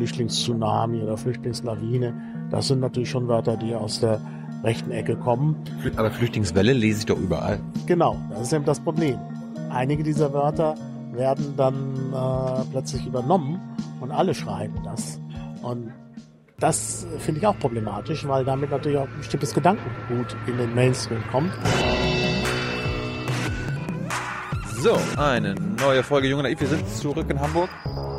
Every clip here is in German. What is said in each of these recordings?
Flüchtlingstsunami oder Flüchtlingslawine. Das sind natürlich schon Wörter, die aus der rechten Ecke kommen. Aber Flüchtlingswelle lese ich doch überall. Genau, das ist eben das Problem. Einige dieser Wörter werden dann äh, plötzlich übernommen und alle schreiben das. Und das finde ich auch problematisch, weil damit natürlich auch ein bestimmtes Gedankengut in den Mainstream kommt. So, eine neue Folge Junge Naiv. Wir sind zurück in Hamburg.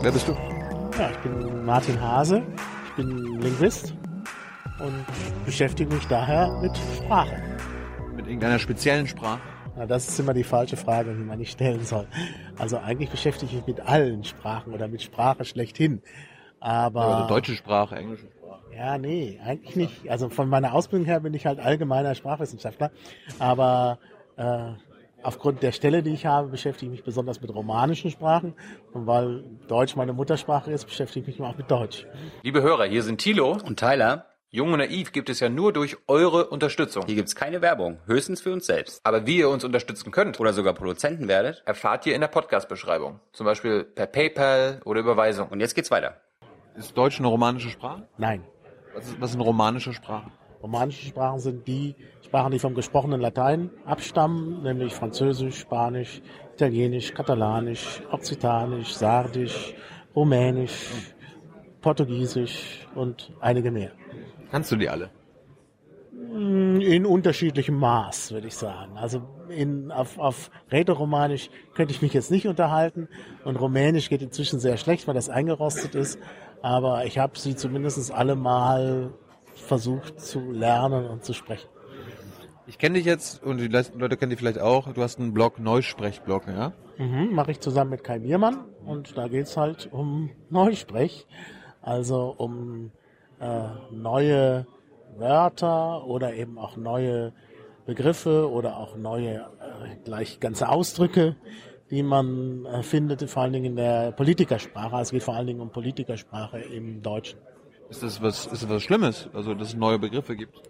Wer bist du? Ja, ich bin Martin Hase, ich bin Linguist und beschäftige mich daher mit Sprache. Mit irgendeiner speziellen Sprache? Ja, das ist immer die falsche Frage, die man nicht stellen soll. Also eigentlich beschäftige ich mich mit allen Sprachen oder mit Sprache schlechthin. Aber also deutsche Sprache, englische Sprache. Ja, nee, eigentlich nicht. Also von meiner Ausbildung her bin ich halt allgemeiner Sprachwissenschaftler. Aber äh, aufgrund der Stelle, die ich habe, beschäftige ich mich besonders mit romanischen Sprachen. Und weil Deutsch meine Muttersprache ist, beschäftige ich mich auch mit Deutsch. Liebe Hörer, hier sind Thilo und Tyler. Jung und Naiv gibt es ja nur durch eure Unterstützung. Hier gibt's keine Werbung, höchstens für uns selbst. Aber wie ihr uns unterstützen könnt oder sogar Produzenten werdet, erfahrt ihr in der Podcast-Beschreibung. Zum Beispiel per PayPal oder Überweisung. Und jetzt geht's weiter. Ist Deutsch eine romanische Sprache? Nein. Was ist, was ist eine romanische Sprache? Romanische Sprachen sind die Sprachen, die vom gesprochenen Latein abstammen, nämlich Französisch, Spanisch, Italienisch, Katalanisch, Okzitanisch, Sardisch, Rumänisch, Portugiesisch und einige mehr. Kannst du die alle? In unterschiedlichem Maß, würde ich sagen. Also in, auf, auf Rätoromanisch könnte ich mich jetzt nicht unterhalten und Rumänisch geht inzwischen sehr schlecht, weil das eingerostet ist. Aber ich habe sie zumindest alle mal versucht zu lernen und zu sprechen. Ich kenne dich jetzt und die Leute kennen dich vielleicht auch. Du hast einen Blog, Neusprechblog, ja? Mhm, Mache ich zusammen mit Kai Biermann und da geht's halt um Neusprech, also um äh, neue Wörter oder eben auch neue Begriffe oder auch neue äh, gleich ganze Ausdrücke, die man äh, findet, vor allen Dingen in der Politikersprache. Also es geht vor allen Dingen um Politikersprache im Deutschen. Ist das was, ist das was Schlimmes, also dass es neue Begriffe gibt?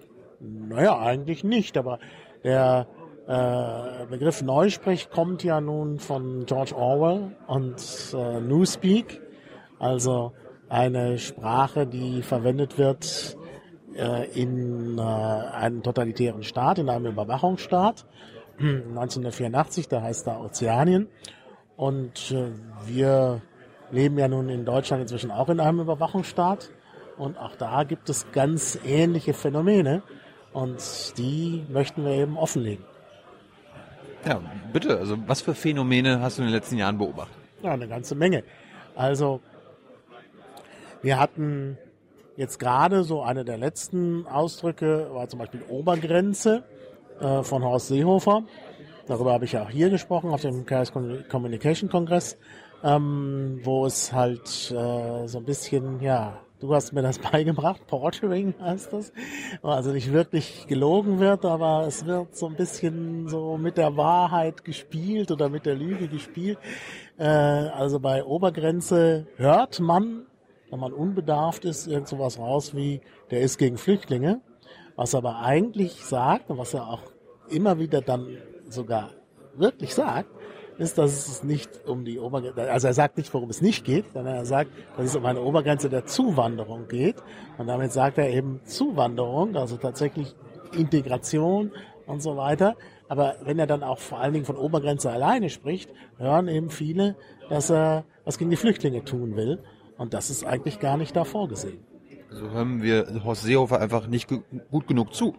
Naja, eigentlich nicht, aber der äh, Begriff Neusprech kommt ja nun von George Orwell und äh, Newspeak, also eine Sprache, die verwendet wird äh, in äh, einem totalitären Staat, in einem Überwachungsstaat. 1984, da heißt da Ozeanien. Und äh, wir leben ja nun in Deutschland inzwischen auch in einem Überwachungsstaat. Und auch da gibt es ganz ähnliche Phänomene. Und die möchten wir eben offenlegen. Ja, bitte. Also was für Phänomene hast du in den letzten Jahren beobachtet? Ja, eine ganze Menge. Also wir hatten jetzt gerade so eine der letzten Ausdrücke, war zum Beispiel Obergrenze äh, von Horst Seehofer. Darüber habe ich ja auch hier gesprochen auf dem Chaos Communication Kongress, ähm, wo es halt äh, so ein bisschen, ja, du hast mir das beigebracht, Portering heißt das. Also nicht wirklich gelogen wird, aber es wird so ein bisschen so mit der Wahrheit gespielt oder mit der Lüge gespielt. Äh, also bei Obergrenze hört man wenn man unbedarft ist, irgend sowas raus wie, der ist gegen Flüchtlinge. Was aber eigentlich sagt und was er auch immer wieder dann sogar wirklich sagt, ist, dass es nicht um die Obergrenze, also er sagt nicht, worum es nicht geht, sondern er sagt, dass es um eine Obergrenze der Zuwanderung geht. Und damit sagt er eben Zuwanderung, also tatsächlich Integration und so weiter. Aber wenn er dann auch vor allen Dingen von Obergrenze alleine spricht, hören eben viele, dass er was gegen die Flüchtlinge tun will. Und das ist eigentlich gar nicht da vorgesehen. Also hören wir Horst Seehofer einfach nicht gut genug zu.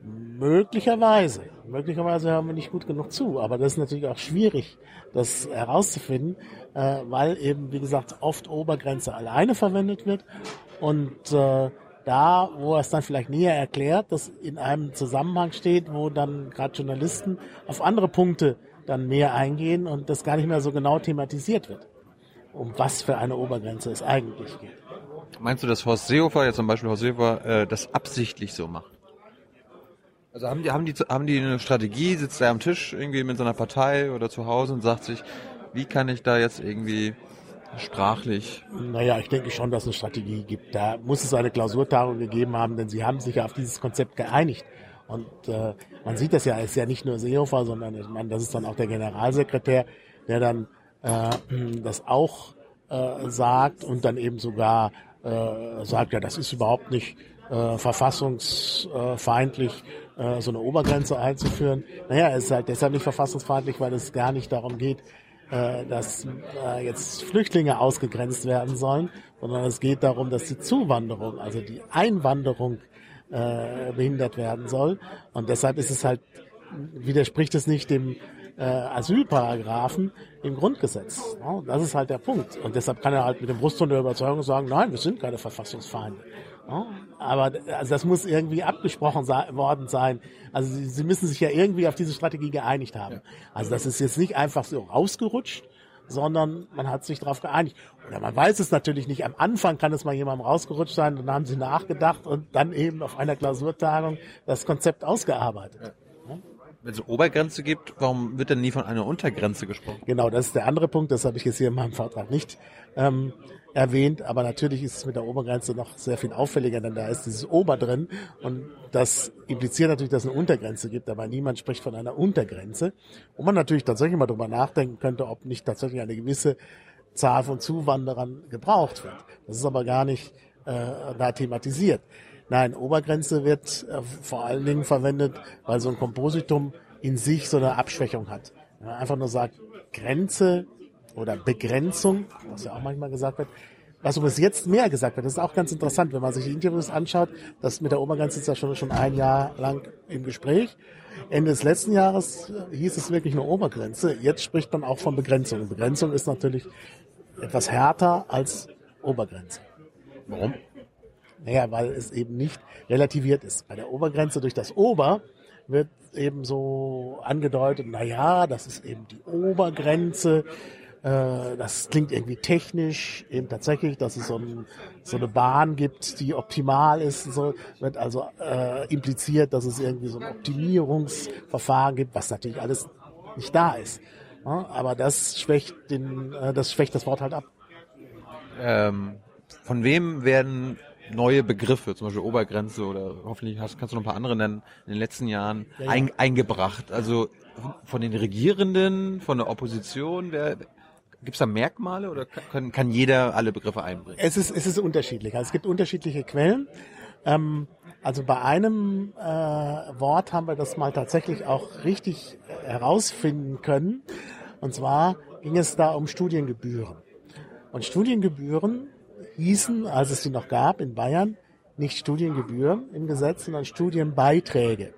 Möglicherweise. Möglicherweise hören wir nicht gut genug zu. Aber das ist natürlich auch schwierig, das herauszufinden, äh, weil eben, wie gesagt, oft Obergrenze alleine verwendet wird. Und äh, da, wo er es dann vielleicht näher erklärt, das in einem Zusammenhang steht, wo dann gerade Journalisten auf andere Punkte dann mehr eingehen und das gar nicht mehr so genau thematisiert wird um was für eine Obergrenze es eigentlich geht. Meinst du, dass Horst Seehofer, ja zum Beispiel Horst Seehofer, äh, das absichtlich so macht? Also haben die, haben die, haben die eine Strategie, sitzt er am Tisch irgendwie mit seiner Partei oder zu Hause und sagt sich, wie kann ich da jetzt irgendwie sprachlich? Naja, ich denke schon, dass es eine Strategie gibt. Da muss es eine Klausurtagung gegeben haben, denn sie haben sich ja auf dieses Konzept geeinigt. Und äh, man sieht das ja, ist ja nicht nur Seehofer, sondern ich meine, das ist dann auch der Generalsekretär, der dann äh, das auch äh, sagt und dann eben sogar äh, sagt, ja, das ist überhaupt nicht äh, verfassungsfeindlich, äh, so eine Obergrenze einzuführen. Naja, es ist halt deshalb nicht verfassungsfeindlich, weil es gar nicht darum geht, äh, dass äh, jetzt Flüchtlinge ausgegrenzt werden sollen, sondern es geht darum, dass die Zuwanderung, also die Einwanderung äh, behindert werden soll. Und deshalb ist es halt, widerspricht es nicht dem äh, Asylparagraphen im Grundgesetz. Das ist halt der Punkt. Und deshalb kann er halt mit dem Brustton der Überzeugung sagen, nein, wir sind keine Verfassungsfeinde. Aber also das muss irgendwie abgesprochen worden sein. Also sie, sie, müssen sich ja irgendwie auf diese Strategie geeinigt haben. Also das ist jetzt nicht einfach so rausgerutscht, sondern man hat sich darauf geeinigt. Oder man weiß es natürlich nicht. Am Anfang kann es mal jemandem rausgerutscht sein, dann haben sie nachgedacht und dann eben auf einer Klausurtagung das Konzept ausgearbeitet. Ja. Wenn es eine Obergrenze gibt, warum wird denn nie von einer Untergrenze gesprochen? Genau, das ist der andere Punkt. Das habe ich jetzt hier in meinem Vortrag nicht ähm, erwähnt. Aber natürlich ist es mit der Obergrenze noch sehr viel auffälliger, denn da ist dieses Ober drin. Und das impliziert natürlich, dass es eine Untergrenze gibt. Aber niemand spricht von einer Untergrenze. Und man natürlich tatsächlich mal drüber nachdenken könnte, ob nicht tatsächlich eine gewisse Zahl von Zuwanderern gebraucht wird. Das ist aber gar nicht äh, da thematisiert. Nein, Obergrenze wird äh, vor allen Dingen verwendet, weil so ein Kompositum in sich so eine Abschwächung hat. Wenn man einfach nur sagt, Grenze oder Begrenzung, was ja auch manchmal gesagt wird, was übrigens jetzt mehr gesagt wird, das ist auch ganz interessant, wenn man sich die Interviews anschaut, das mit der Obergrenze ist ja schon, schon ein Jahr lang im Gespräch. Ende des letzten Jahres hieß es wirklich eine Obergrenze. Jetzt spricht man auch von Begrenzung. Begrenzung ist natürlich etwas härter als Obergrenze. Warum? Naja, weil es eben nicht relativiert ist. Bei der Obergrenze durch das Ober wird eben so angedeutet, na ja, das ist eben die Obergrenze. Äh, das klingt irgendwie technisch, eben tatsächlich, dass es so, ein, so eine Bahn gibt, die optimal ist. So wird also äh, impliziert, dass es irgendwie so ein Optimierungsverfahren gibt, was natürlich alles nicht da ist. Ja, aber das schwächt den, äh, das schwächt das Wort halt ab. Ähm, von wem werden neue Begriffe, zum Beispiel Obergrenze oder hoffentlich hast, kannst du noch ein paar andere nennen, in den letzten Jahren ja, ja. Ein, eingebracht? Also von den Regierenden, von der Opposition, wer, Gibt es da Merkmale oder kann, kann jeder alle Begriffe einbringen? Es ist, es ist unterschiedlich. Also es gibt unterschiedliche Quellen. Ähm, also bei einem äh, Wort haben wir das mal tatsächlich auch richtig herausfinden können. Und zwar ging es da um Studiengebühren. Und Studiengebühren hießen, als es die noch gab in Bayern, nicht Studiengebühren im Gesetz, sondern Studienbeiträge.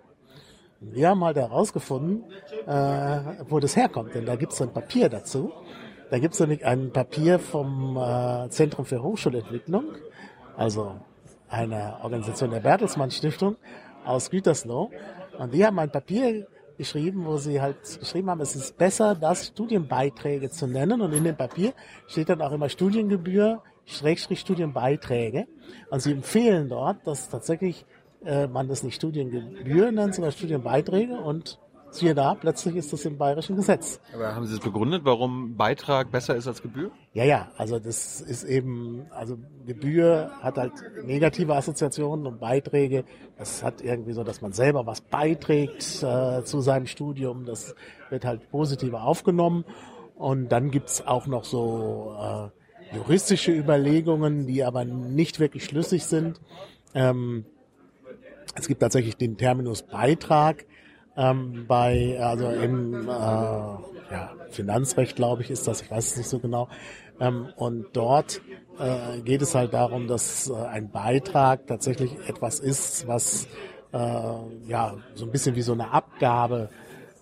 Und wir haben halt herausgefunden, äh, wo das herkommt, denn da gibt es ein Papier dazu. Da gibt es nämlich ein Papier vom äh, Zentrum für Hochschulentwicklung, also einer Organisation der Bertelsmann Stiftung aus Gütersloh. Und die haben ein Papier geschrieben, wo sie halt geschrieben haben, es ist besser, das Studienbeiträge zu nennen. Und in dem Papier steht dann auch immer Studiengebühr, Schrägstrich Studienbeiträge. Und sie empfehlen dort, dass tatsächlich äh, man das nicht Studiengebühr nennt, sondern Studienbeiträge. Und siehe da, plötzlich ist das im bayerischen Gesetz. Aber haben Sie es begründet, warum Beitrag besser ist als Gebühr? Ja, ja, also das ist eben, also Gebühr hat halt negative Assoziationen und Beiträge, das hat irgendwie so, dass man selber was beiträgt äh, zu seinem Studium, das wird halt positiver aufgenommen. Und dann gibt's auch noch so äh, juristische Überlegungen, die aber nicht wirklich schlüssig sind. Ähm, es gibt tatsächlich den Terminus Beitrag, ähm, bei, also im äh, ja, Finanzrecht, glaube ich, ist das, ich weiß es nicht so genau. Ähm, und dort äh, geht es halt darum, dass äh, ein Beitrag tatsächlich etwas ist, was äh, ja so ein bisschen wie so eine Abgabe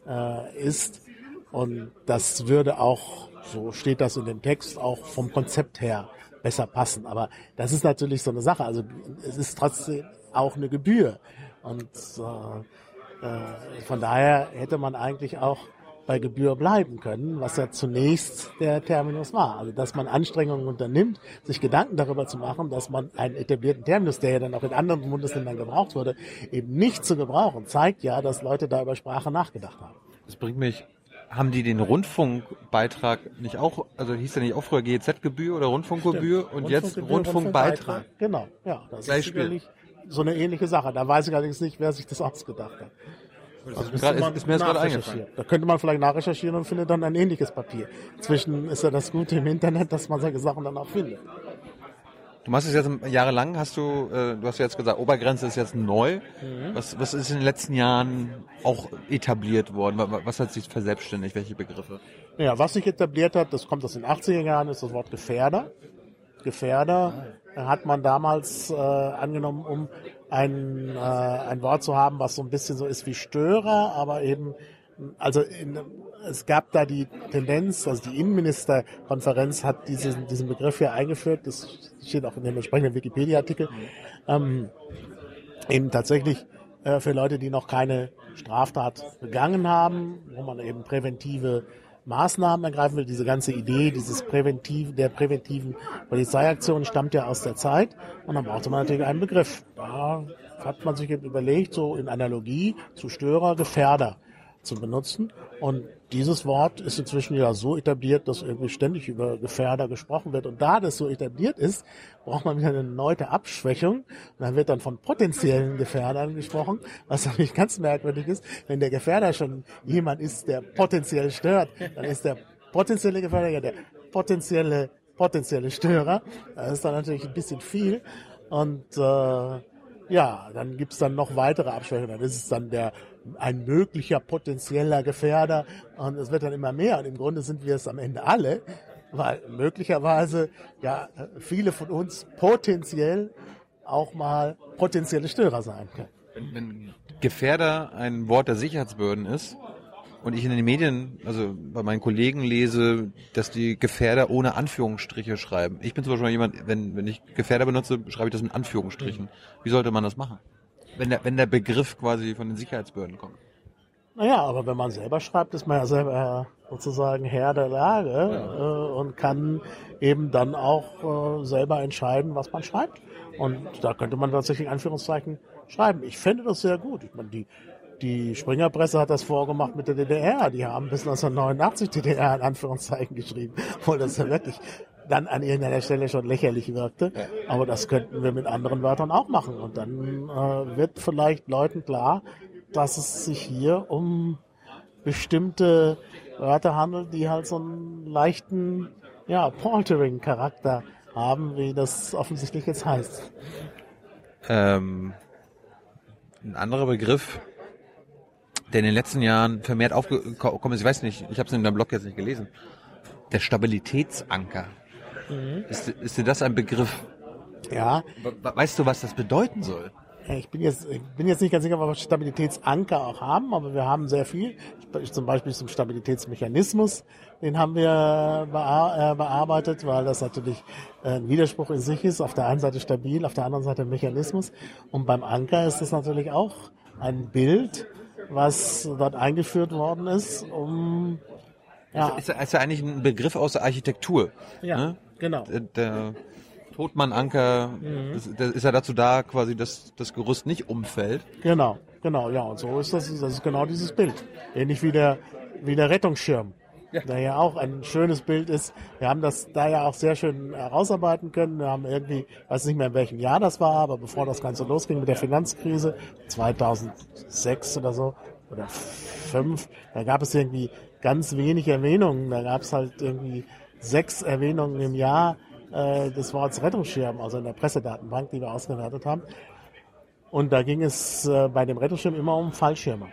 äh, ist. Und das würde auch, so steht das in dem Text, auch vom Konzept her besser passen. Aber das ist natürlich so eine Sache. Also es ist trotzdem auch eine Gebühr. Und äh, von daher hätte man eigentlich auch bei Gebühr bleiben können, was ja zunächst der Terminus war. Also dass man Anstrengungen unternimmt, sich Gedanken darüber zu machen, dass man einen etablierten Terminus, der ja dann auch in anderen Bundesländern gebraucht wurde, eben nicht zu gebrauchen, zeigt ja, dass Leute da über Sprache nachgedacht haben. Das bringt mich, haben die den Rundfunkbeitrag nicht auch, also hieß der nicht auch früher GEZ-Gebühr oder Rundfunkgebühr Stimmt. und jetzt Rundfunkbeitrag? Rundfunk genau, ja. Das Gleich ist sicherlich so eine ähnliche Sache. Da weiß ich allerdings nicht, wer sich das ausgedacht hat. Also ist, man ist, mir jetzt gerade eingefallen. Da könnte man vielleicht nachrecherchieren und findet dann ein ähnliches Papier. Inzwischen ist ja das Gute im Internet, dass man solche Sachen dann auch findet. Du machst es jetzt jahrelang, hast du, äh, du hast ja jetzt gesagt, Obergrenze ist jetzt neu. Mhm. Was, was ist in den letzten Jahren auch etabliert worden? Wa- Was hat sich verselbstständigt? Welche Begriffe? Ja, was sich etabliert hat, das kommt aus den 80er Jahren, ist das Wort Gefährder. Gefährder hat man damals äh, angenommen, um ein, äh, ein Wort zu haben, was so ein bisschen so ist wie Störer, aber eben, also in, es gab da die Tendenz, also die Innenministerkonferenz hat diesen, diesen Begriff hier eingeführt, das steht auch in dem entsprechenden Wikipedia-Artikel, ähm, eben tatsächlich äh, für Leute, die noch keine Straftat begangen haben, wo man eben präventive Maßnahmen ergreifen will. Diese ganze Idee dieses präventiv, der präventiven Polizeiaktion stammt ja aus der Zeit und dann brauchte man natürlich einen Begriff. Da hat man sich eben überlegt, so in Analogie zu Störer, Gefährder zu benutzen. Und dieses Wort ist inzwischen ja so etabliert, dass irgendwie ständig über Gefährder gesprochen wird. Und da das so etabliert ist, braucht man wieder eine erneute Abschwächung. Und dann wird dann von potenziellen Gefährdern gesprochen, was natürlich ganz merkwürdig ist. Wenn der Gefährder schon jemand ist, der potenziell stört, dann ist der potenzielle Gefährder ja der potenzielle, potenzielle Störer. Das ist dann natürlich ein bisschen viel. Und äh, ja, dann gibt's dann noch weitere Abschwächungen. Dann ist es dann der ein möglicher potenzieller Gefährder und es wird dann immer mehr. Und im Grunde sind wir es am Ende alle, weil möglicherweise ja viele von uns potenziell auch mal potenzielle Störer sein können. Wenn, wenn Gefährder ein Wort der Sicherheitsbehörden ist und ich in den Medien, also bei meinen Kollegen lese, dass die Gefährder ohne Anführungsstriche schreiben. Ich bin zum Beispiel jemand, wenn, wenn ich Gefährder benutze, schreibe ich das mit Anführungsstrichen. Wie sollte man das machen? Wenn der, wenn der Begriff quasi von den Sicherheitsbehörden kommt. Naja, aber wenn man selber schreibt, ist man ja selber sozusagen Herr der Lage äh, und kann eben dann auch äh, selber entscheiden, was man schreibt. Und da könnte man tatsächlich Anführungszeichen schreiben. Ich fände das sehr gut. Ich meine, die, die Springerpresse hat das vorgemacht mit der DDR. Die haben bis 1989 DDR in Anführungszeichen geschrieben, obwohl das ja wirklich dann an irgendeiner Stelle schon lächerlich wirkte. Aber das könnten wir mit anderen Wörtern auch machen. Und dann äh, wird vielleicht Leuten klar, dass es sich hier um bestimmte Wörter handelt, die halt so einen leichten, ja, Paltering-Charakter haben, wie das offensichtlich jetzt heißt. Ähm, ein anderer Begriff, der in den letzten Jahren vermehrt aufgekommen ist, ich weiß nicht, ich habe es in deinem Blog jetzt nicht gelesen, der Stabilitätsanker. Ist, ist dir das ein Begriff? Ja, We- Weißt du, was das bedeuten soll? ich bin jetzt, ich bin jetzt nicht ganz sicher, ob wir Stabilitätsanker auch haben, aber wir haben sehr viel. Ich, zum Beispiel zum Stabilitätsmechanismus, den haben wir äh, bearbeitet, weil das natürlich äh, ein Widerspruch in sich ist. Auf der einen Seite stabil, auf der anderen Seite Mechanismus. Und beim Anker ist das natürlich auch ein Bild, was dort eingeführt worden ist, um ja, Ist, ist ja eigentlich ein Begriff aus der Architektur. ja ne? Genau. Der, der Totmannanker, ist, der ist ja dazu da, quasi, dass das Gerüst nicht umfällt. Genau, genau, ja. Und so ist das, das ist genau dieses Bild. Ähnlich wie der, wie der Rettungsschirm. Der ja auch ein schönes Bild ist. Wir haben das da ja auch sehr schön herausarbeiten können. Wir haben irgendwie, ich weiß nicht mehr in welchem Jahr das war, aber bevor das Ganze losging mit der Finanzkrise, 2006 oder so, oder 5, da gab es irgendwie ganz wenig Erwähnungen. Da gab es halt irgendwie sechs Erwähnungen im Jahr äh, des Wortes Rettungsschirm, also in der Pressedatenbank, die wir ausgewertet haben. Und da ging es äh, bei dem Rettungsschirm immer um Fallschirme.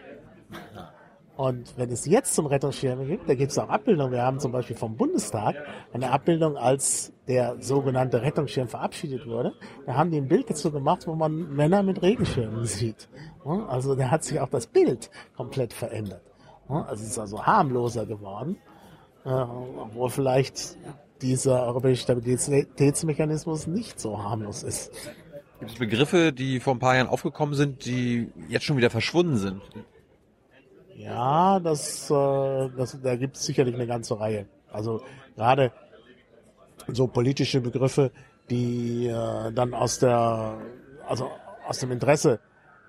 Und wenn es jetzt zum Rettungsschirm gibt, da gibt es auch Abbildungen. Wir haben zum Beispiel vom Bundestag eine Abbildung, als der sogenannte Rettungsschirm verabschiedet wurde. Da haben die ein Bild dazu gemacht, wo man Männer mit Regenschirmen sieht. Also da hat sich auch das Bild komplett verändert. Also es ist also harmloser geworden, obwohl vielleicht dieser europäische Stabilitätsmechanismus nicht so harmlos ist. Gibt es Begriffe, die vor ein paar Jahren aufgekommen sind, die jetzt schon wieder verschwunden sind? Ja, das, äh, das, da gibt es sicherlich eine ganze Reihe. Also gerade so politische Begriffe, die äh, dann aus der, also aus dem Interesse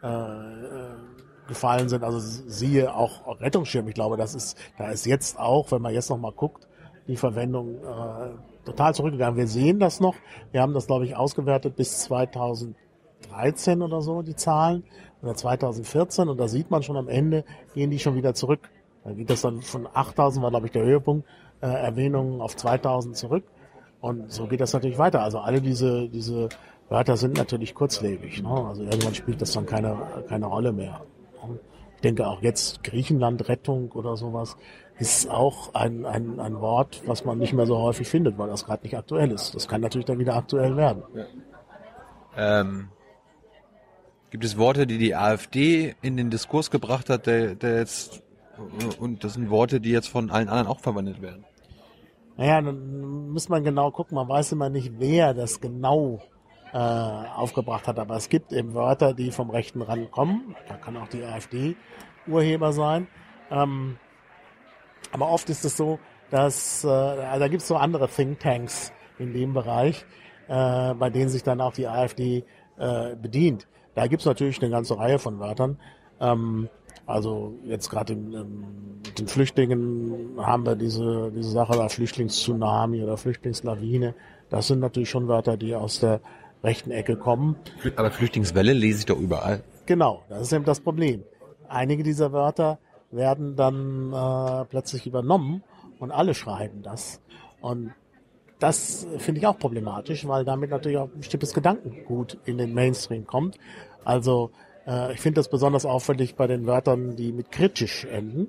äh, äh, gefallen sind. Also siehe auch Rettungsschirm. Ich glaube, das ist, da ist jetzt auch, wenn man jetzt noch mal guckt, die Verwendung äh, total zurückgegangen. Wir sehen das noch. Wir haben das, glaube ich, ausgewertet bis 2013 2013 oder so, die Zahlen, oder 2014 und da sieht man schon am Ende, gehen die schon wieder zurück. Da geht das dann von 8000 war glaube ich der Höhepunkt, äh, Erwähnungen auf 2000 zurück und so geht das natürlich weiter. Also alle diese, diese Wörter sind natürlich kurzlebig. Ne? Also irgendwann spielt das dann keine, keine Rolle mehr. Ich denke auch jetzt Griechenland Rettung oder sowas ist auch ein, ein, ein Wort, was man nicht mehr so häufig findet, weil das gerade nicht aktuell ist. Das kann natürlich dann wieder aktuell werden. Ähm, gibt es Worte, die die AfD in den Diskurs gebracht hat, der, der jetzt und das sind Worte, die jetzt von allen anderen auch verwendet werden? Naja, dann muss man genau gucken. Man weiß immer nicht, wer das genau äh, aufgebracht hat. Aber es gibt eben Wörter, die vom rechten Rand kommen. Da kann auch die AfD Urheber sein. Ähm, aber oft ist es so, dass äh, also da gibt es so andere Thinktanks in dem Bereich, äh, bei denen sich dann auch die AfD äh, bedient. Da gibt es natürlich eine ganze Reihe von Wörtern. Ähm, also jetzt gerade mit den Flüchtlingen haben wir diese, diese Sache da Flüchtlingstsunami oder Flüchtlingslawine. Das sind natürlich schon Wörter, die aus der rechten Ecke kommen. Aber Flüchtlingswelle lese ich doch überall. Genau, das ist eben das Problem. Einige dieser Wörter werden dann äh, plötzlich übernommen und alle schreiben das. Und das finde ich auch problematisch, weil damit natürlich auch ein bestimmtes Gedankengut in den Mainstream kommt. Also äh, ich finde das besonders auffällig bei den Wörtern, die mit kritisch enden.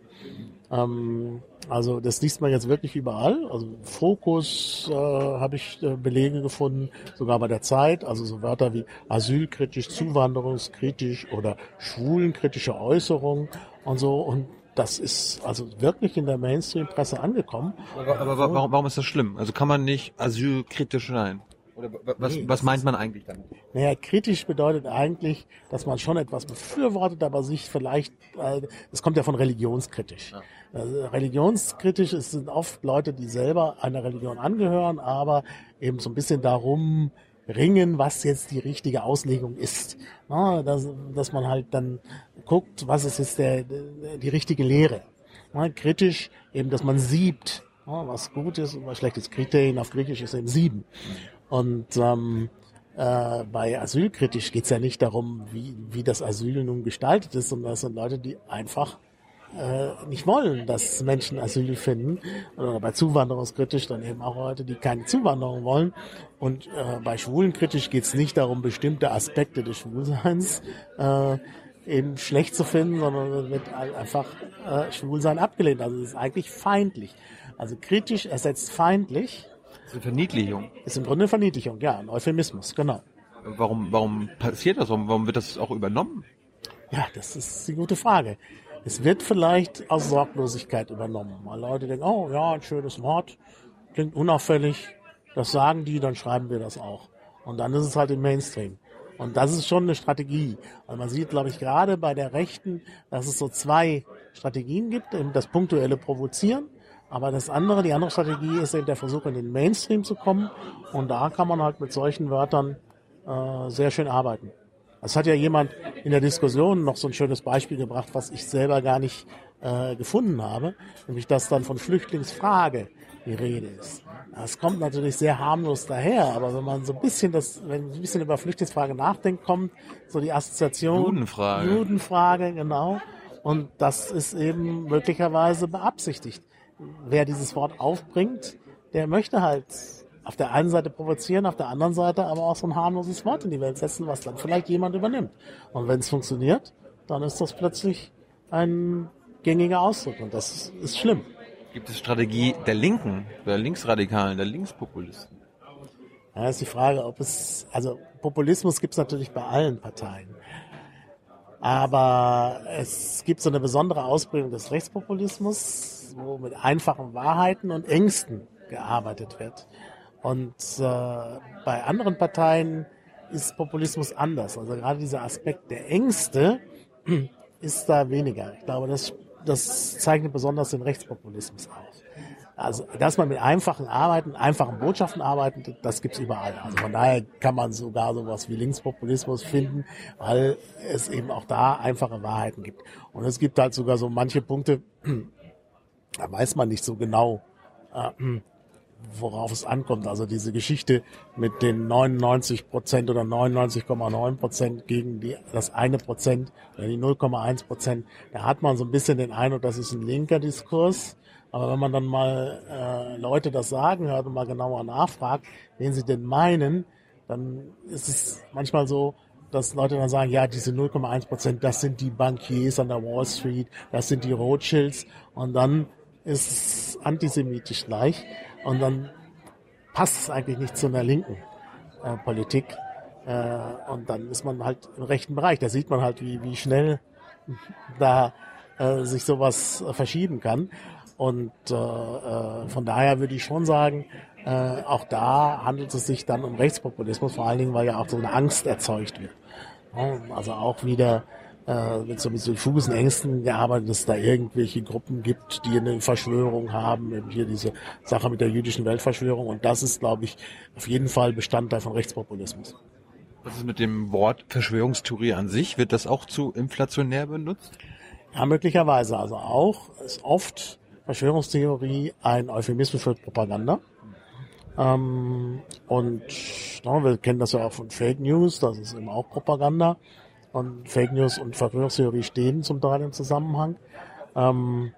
Ähm, also das liest man jetzt wirklich überall. Also Fokus äh, habe ich äh, Belege gefunden, sogar bei der Zeit. Also so Wörter wie asylkritisch, zuwanderungskritisch oder schwulenkritische Äußerung und so. Und das ist also wirklich in der Mainstream-Presse angekommen. Aber, aber warum, warum ist das schlimm? Also kann man nicht asylkritisch sein? Oder was, nee, was meint man eigentlich damit? Naja, kritisch bedeutet eigentlich, dass man schon etwas befürwortet, aber sich vielleicht, äh, es kommt ja von religionskritisch. Ja. Also religionskritisch es sind oft Leute, die selber einer Religion angehören, aber eben so ein bisschen darum ringen, was jetzt die richtige Auslegung ist. Na, dass, dass man halt dann guckt, was ist jetzt der, die richtige Lehre. Na, kritisch eben, dass man siebt, na, was gut ist und was schlecht ist. Kriterien auf Griechisch ist eben sieben. Und ähm, äh, bei Asylkritisch geht es ja nicht darum, wie, wie das Asyl nun gestaltet ist, sondern das sind Leute, die einfach äh, nicht wollen, dass Menschen Asyl finden. Oder bei Zuwanderungskritisch dann eben auch Leute, die keine Zuwanderung wollen. Und äh, bei Schwulenkritisch geht es nicht darum, bestimmte Aspekte des Schwulseins äh, eben schlecht zu finden, sondern wird einfach äh, Schwulsein abgelehnt. Also es ist eigentlich feindlich. Also kritisch ersetzt feindlich. Das ist eine Verniedlichung. Ist im Grunde eine Verniedlichung, ja, ein Euphemismus, genau. Warum, warum passiert das? Warum, warum wird das auch übernommen? Ja, das ist die gute Frage. Es wird vielleicht aus Sorglosigkeit übernommen, weil Leute denken, oh ja, ein schönes Wort, klingt unauffällig, das sagen die, dann schreiben wir das auch. Und dann ist es halt im Mainstream. Und das ist schon eine Strategie. Also man sieht, glaube ich, gerade bei der Rechten, dass es so zwei Strategien gibt, das punktuelle Provozieren, aber das andere, die andere Strategie ist eben der Versuch, in den Mainstream zu kommen. Und da kann man halt mit solchen Wörtern äh, sehr schön arbeiten. Es hat ja jemand in der Diskussion noch so ein schönes Beispiel gebracht, was ich selber gar nicht äh, gefunden habe, nämlich dass dann von Flüchtlingsfrage die Rede ist. Das kommt natürlich sehr harmlos daher, aber wenn man so ein bisschen das, wenn man ein bisschen über Flüchtlingsfrage nachdenkt, kommt so die Assoziation Judenfrage. Judenfrage, genau. Und das ist eben möglicherweise beabsichtigt. Wer dieses Wort aufbringt, der möchte halt auf der einen Seite provozieren, auf der anderen Seite aber auch so ein harmloses Wort in die Welt setzen, was dann vielleicht jemand übernimmt. Und wenn es funktioniert, dann ist das plötzlich ein gängiger Ausdruck und das ist schlimm. Gibt es Strategie der Linken, der Linksradikalen, der Linkspopulisten? Ja, ist die Frage, ob es, also Populismus gibt es natürlich bei allen Parteien. Aber es gibt so eine besondere Ausprägung des Rechtspopulismus, wo mit einfachen Wahrheiten und Ängsten gearbeitet wird. Und äh, bei anderen Parteien ist Populismus anders. Also gerade dieser Aspekt der Ängste ist da weniger. Ich glaube, das, das zeichnet besonders den Rechtspopulismus aus. Also, dass man mit einfachen Arbeiten, einfachen Botschaften arbeitet, das gibt's überall. Also von daher kann man sogar sowas wie Linkspopulismus finden, weil es eben auch da einfache Wahrheiten gibt. Und es gibt halt sogar so manche Punkte, da weiß man nicht so genau, äh, worauf es ankommt. Also diese Geschichte mit den 99 Prozent oder 99,9 Prozent gegen die, das eine Prozent oder die 0,1 Prozent, da hat man so ein bisschen den Eindruck, das ist ein linker Diskurs. Aber wenn man dann mal äh, Leute das sagen hört und mal genauer nachfragt, wen sie denn meinen, dann ist es manchmal so, dass Leute dann sagen, ja, diese 0,1 Prozent, das sind die Bankiers an der Wall Street, das sind die Rothschilds. Und dann ist es antisemitisch gleich. Und dann passt es eigentlich nicht zu einer linken äh, Politik. Äh, und dann ist man halt im rechten Bereich. Da sieht man halt, wie, wie schnell da äh, sich sowas verschieben kann und äh, äh, von daher würde ich schon sagen, äh, auch da handelt es sich dann um Rechtspopulismus, vor allen Dingen, weil ja auch so eine Angst erzeugt wird. Also auch wieder äh, mit so mit so diffusen Ängsten gearbeitet, dass es da irgendwelche Gruppen gibt, die eine Verschwörung haben, eben hier diese Sache mit der jüdischen Weltverschwörung. Und das ist, glaube ich, auf jeden Fall Bestandteil von Rechtspopulismus. Was ist mit dem Wort Verschwörungstheorie an sich? Wird das auch zu inflationär benutzt? Ja, möglicherweise. Also auch ist oft Verschwörungstheorie ein Euphemismus für Propaganda. Ähm, und na, wir kennen das ja auch von Fake News, das ist eben auch Propaganda. Und Fake News und Verschwörungstheorie stehen zum Teil im Zusammenhang. Ähm,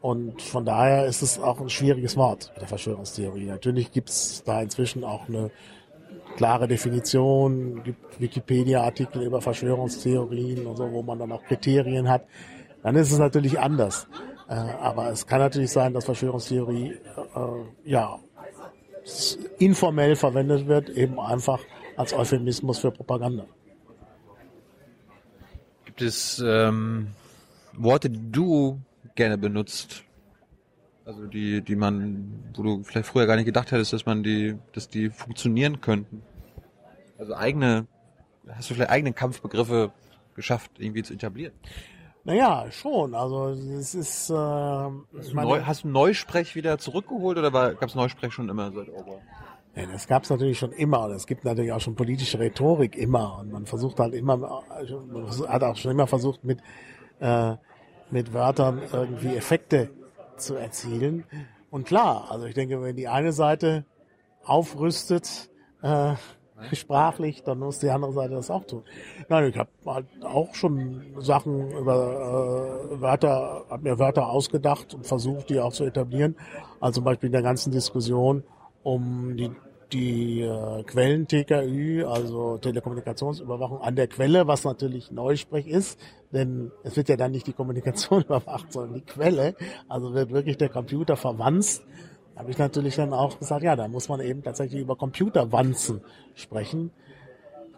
und von daher ist es auch ein schwieriges Wort mit der Verschwörungstheorie. Natürlich gibt es da inzwischen auch eine klare Definition, gibt Wikipedia-Artikel über Verschwörungstheorien und so, wo man dann auch Kriterien hat. Dann ist es natürlich anders. Äh, aber es kann natürlich sein, dass Verschwörungstheorie äh, ja informell verwendet wird, eben einfach als Euphemismus für Propaganda. Gibt es ähm, Worte, die du gerne benutzt? Also die, die man, wo du vielleicht früher gar nicht gedacht hättest, dass man die, dass die funktionieren könnten. Also eigene, hast du vielleicht eigene Kampfbegriffe geschafft, irgendwie zu etablieren? Naja, schon. Also es ist. Äh, hast, du Neu, hast du Neusprech wieder zurückgeholt oder gab es Neusprech schon immer seit Orwell? Ja, das gab es natürlich schon immer und es gibt natürlich auch schon politische Rhetorik immer und man versucht halt immer, also man hat auch schon immer versucht mit äh, mit Wörtern irgendwie Effekte zu erzielen. Und klar, also ich denke, wenn die eine Seite aufrüstet, äh, sprachlich, dann muss die andere Seite das auch tun. Nein, ich habe halt auch schon Sachen über äh, Wörter, habe mir Wörter ausgedacht und versucht, die auch zu etablieren. Also zum Beispiel in der ganzen Diskussion um die die äh, Quellen TKÜ, also Telekommunikationsüberwachung an der Quelle, was natürlich Neusprech ist, denn es wird ja dann nicht die Kommunikation überwacht, sondern die Quelle. Also wird wirklich der Computer verwanzt habe ich natürlich dann auch gesagt, ja, da muss man eben tatsächlich über Computerwanzen sprechen.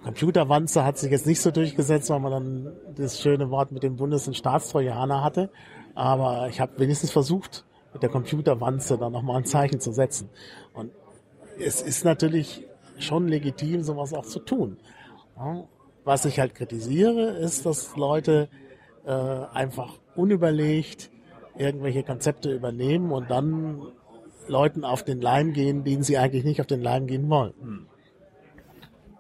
Computerwanze hat sich jetzt nicht so durchgesetzt, weil man dann das schöne Wort mit dem Bundes- und Staatstrojaner hatte. Aber ich habe wenigstens versucht, mit der Computerwanze dann nochmal ein Zeichen zu setzen. Und es ist natürlich schon legitim, sowas auch zu tun. Was ich halt kritisiere, ist, dass Leute äh, einfach unüberlegt irgendwelche Konzepte übernehmen und dann Leuten auf den Leim gehen, denen sie eigentlich nicht auf den Leim gehen wollen. Hm.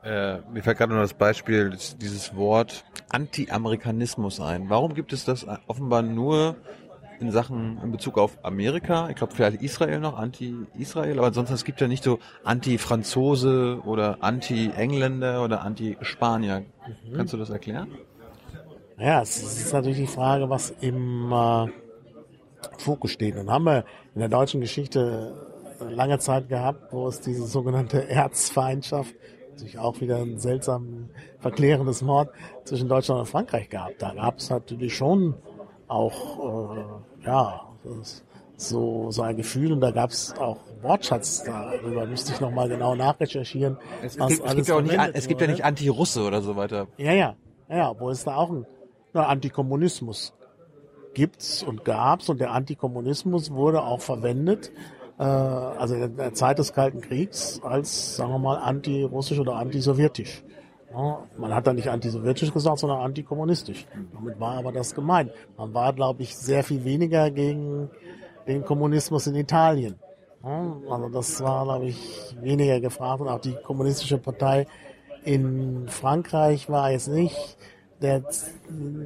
Äh, mir fällt gerade noch das Beispiel, dieses Wort Anti-Amerikanismus ein. Warum gibt es das offenbar nur in Sachen in Bezug auf Amerika? Ich glaube vielleicht Israel noch, Anti-Israel, aber ansonsten es gibt ja nicht so Anti-Franzose oder Anti-Engländer oder Anti-Spanier. Mhm. Kannst du das erklären? Ja, es ist natürlich die Frage, was im äh, Fokus steht. Und haben wir in der deutschen Geschichte lange Zeit gehabt, wo es diese sogenannte Erzfeindschaft, sich auch wieder ein seltsam verklärendes Mord zwischen Deutschland und Frankreich gab. Da gab es natürlich schon auch, äh, ja, so, so ein Gefühl und da gab es auch Wortschatz darüber. Müsste ich nochmal genau nachrecherchieren. Es, gibt, es gibt, ja auch nicht, es gibt ja nicht Anti-Russe oder so weiter. Ja, ja, ja, wo es da auch ein na, Antikommunismus gibt's und gab's und der Antikommunismus wurde auch verwendet, äh, also in der Zeit des Kalten Kriegs als, sagen wir mal, antirussisch oder antisowjetisch. Ja, man hat da nicht antisowjetisch gesagt, sondern antikommunistisch. Damit war aber das gemeint. Man war, glaube ich, sehr viel weniger gegen den Kommunismus in Italien. Ja, also das war, glaube ich, weniger gefragt und auch die kommunistische Partei in Frankreich war jetzt nicht der,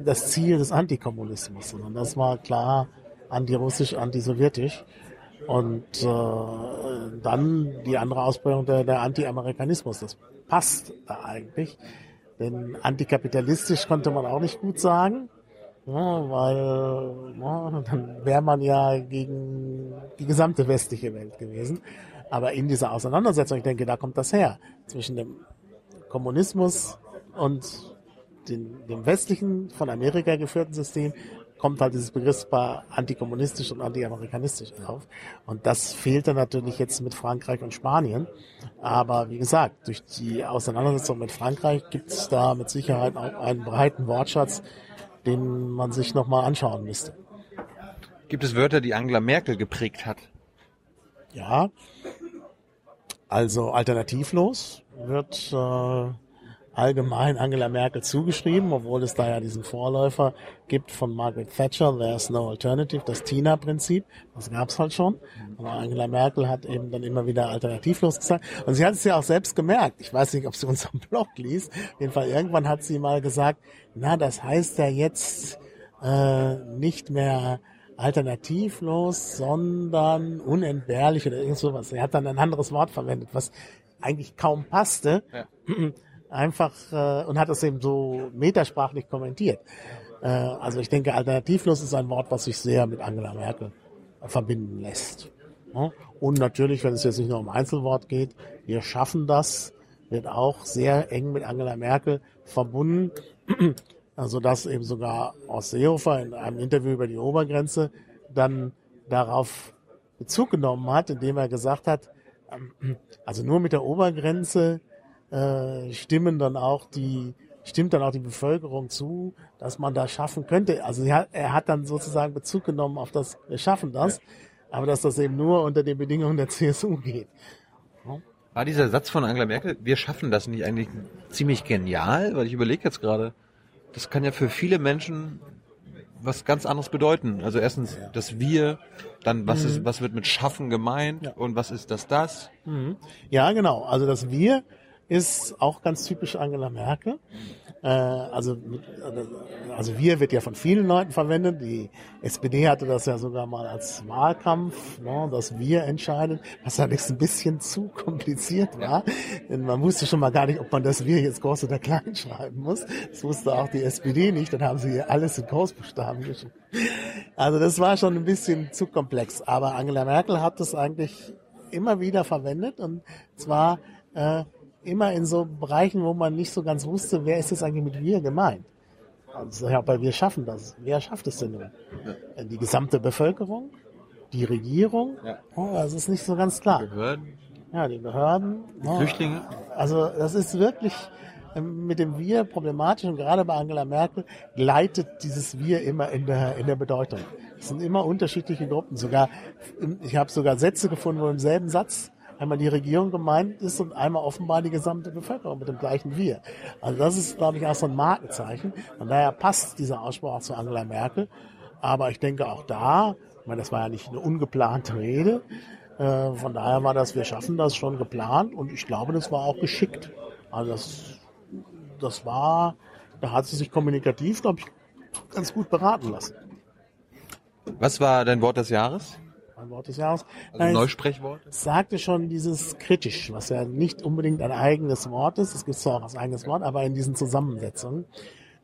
das Ziel des Antikommunismus, sondern das war klar antirussisch, antisowjetisch. Und äh, dann die andere Ausprägung der, der Anti-Amerikanismus. Das passt da eigentlich. Denn antikapitalistisch konnte man auch nicht gut sagen, ja, weil ja, dann wäre man ja gegen die gesamte westliche Welt gewesen. Aber in dieser Auseinandersetzung, ich denke, da kommt das her, zwischen dem Kommunismus und den, dem westlichen, von Amerika geführten System, kommt halt dieses Begriffspaar antikommunistisch und antiamerikanistisch auf. Und das fehlte natürlich jetzt mit Frankreich und Spanien. Aber wie gesagt, durch die Auseinandersetzung mit Frankreich gibt es da mit Sicherheit auch einen breiten Wortschatz, den man sich nochmal anschauen müsste. Gibt es Wörter, die Angela Merkel geprägt hat? Ja, also alternativlos wird äh, allgemein Angela Merkel zugeschrieben, obwohl es da ja diesen Vorläufer gibt von Margaret Thatcher, There's no alternative, das Tina-Prinzip, das gab's halt schon. Aber Angela Merkel hat eben dann immer wieder alternativlos gesagt. Und sie hat es ja auch selbst gemerkt. Ich weiß nicht, ob sie unseren Blog liest. Auf jeden Fall irgendwann hat sie mal gesagt, na, das heißt ja jetzt äh, nicht mehr alternativlos, sondern unentbehrlich oder irgend sowas. Er hat dann ein anderes Wort verwendet, was eigentlich kaum passte. Ja. Einfach äh, und hat das eben so metersprachlich kommentiert. Äh, also ich denke, alternativlos ist ein Wort, was sich sehr mit Angela Merkel verbinden lässt. Und natürlich, wenn es jetzt nicht nur um Einzelwort geht, wir schaffen das, wird auch sehr eng mit Angela Merkel verbunden also dass eben sogar Horst Seehofer in einem Interview über die Obergrenze dann darauf Bezug genommen hat, indem er gesagt hat, ähm, also nur mit der Obergrenze äh, stimmen dann auch die stimmt dann auch die Bevölkerung zu, dass man das schaffen könnte. Also er, er hat dann sozusagen Bezug genommen auf das, wir schaffen das, aber dass das eben nur unter den Bedingungen der CSU geht. War dieser Satz von Angela Merkel, wir schaffen das nicht eigentlich ziemlich genial? Weil ich überlege jetzt gerade, das kann ja für viele Menschen was ganz anderes bedeuten. Also erstens ja. das Wir, dann was mhm. ist, was wird mit Schaffen gemeint ja. und was ist das das? Mhm. Ja, genau. Also das Wir ist auch ganz typisch Angela Merkel. Äh, also, also wir wird ja von vielen Leuten verwendet. Die SPD hatte das ja sogar mal als Wahlkampf, ne, dass wir entscheiden, was allerdings ein bisschen zu kompliziert war. Denn man wusste schon mal gar nicht, ob man das wir jetzt groß oder klein schreiben muss. Das wusste auch die SPD nicht. Dann haben sie alles in Großbuchstaben geschrieben. Also das war schon ein bisschen zu komplex. Aber Angela Merkel hat das eigentlich immer wieder verwendet und zwar äh, immer in so Bereichen, wo man nicht so ganz wusste, wer ist jetzt eigentlich mit wir gemeint. Also, ja, aber wir schaffen das. Wer schafft es denn nun? Ja. Die gesamte Bevölkerung? Die Regierung? Ja. Oh, das ist nicht so ganz klar. Die Behörden? Ja, die Behörden. Die oh. Flüchtlinge? Also das ist wirklich ähm, mit dem Wir problematisch und gerade bei Angela Merkel gleitet dieses Wir immer in der, in der Bedeutung. Es sind immer unterschiedliche Gruppen. Sogar, ich habe sogar Sätze gefunden, wo im selben Satz einmal die Regierung gemeint ist und einmal offenbar die gesamte Bevölkerung mit dem gleichen Wir. Also das ist, glaube ich, auch so ein Markenzeichen. Von daher passt dieser Ausspruch auch zu Angela Merkel. Aber ich denke auch da, ich meine, das war ja nicht eine ungeplante Rede. Äh, von daher war das, wir schaffen das schon geplant und ich glaube, das war auch geschickt. Also das, das war, da hat sie sich kommunikativ, glaube ich, ganz gut beraten lassen. Was war dein Wort des Jahres? Ein Wort des Jahres. Also Neusprechwort? sagte schon dieses kritisch, was ja nicht unbedingt ein eigenes Wort ist. Es gibt zwar auch als eigenes Wort, aber in diesen Zusammensetzungen.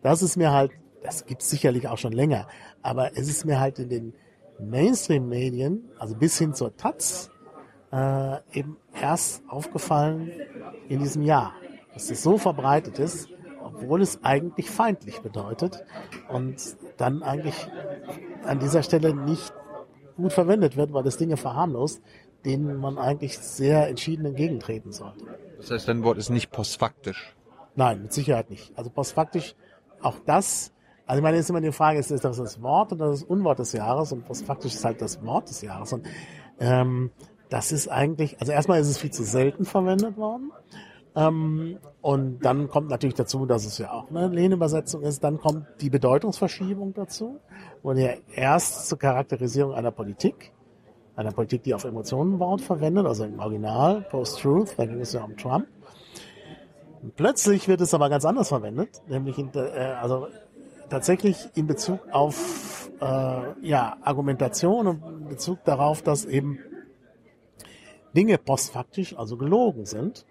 Das ist mir halt, das gibt es sicherlich auch schon länger, aber es ist mir halt in den Mainstream-Medien, also bis hin zur Taz, äh, eben erst aufgefallen in diesem Jahr, dass es so verbreitet ist, obwohl es eigentlich feindlich bedeutet und dann eigentlich an dieser Stelle nicht gut verwendet wird, weil das Dinge verharmlost, denen man eigentlich sehr entschieden entgegentreten sollte. Das heißt, dein Wort ist nicht postfaktisch? Nein, mit Sicherheit nicht. Also postfaktisch, auch das, also ich meine, ist immer die Frage, ist das das Wort oder das Unwort des Jahres? Und postfaktisch ist halt das Wort des Jahres. Und ähm, das ist eigentlich, also erstmal ist es viel zu selten verwendet worden. Ähm, und dann kommt natürlich dazu, dass es ja auch eine Lehnübersetzung ist. Dann kommt die Bedeutungsverschiebung dazu. Und ja erst zur Charakterisierung einer Politik, einer Politik, die auf Emotionen baut, verwendet, also im Original, Post-Truth, da ging es ja um Trump. Plötzlich wird es aber ganz anders verwendet, nämlich in, äh, also tatsächlich in Bezug auf äh, ja, Argumentation und in Bezug darauf, dass eben Dinge postfaktisch, also gelogen sind.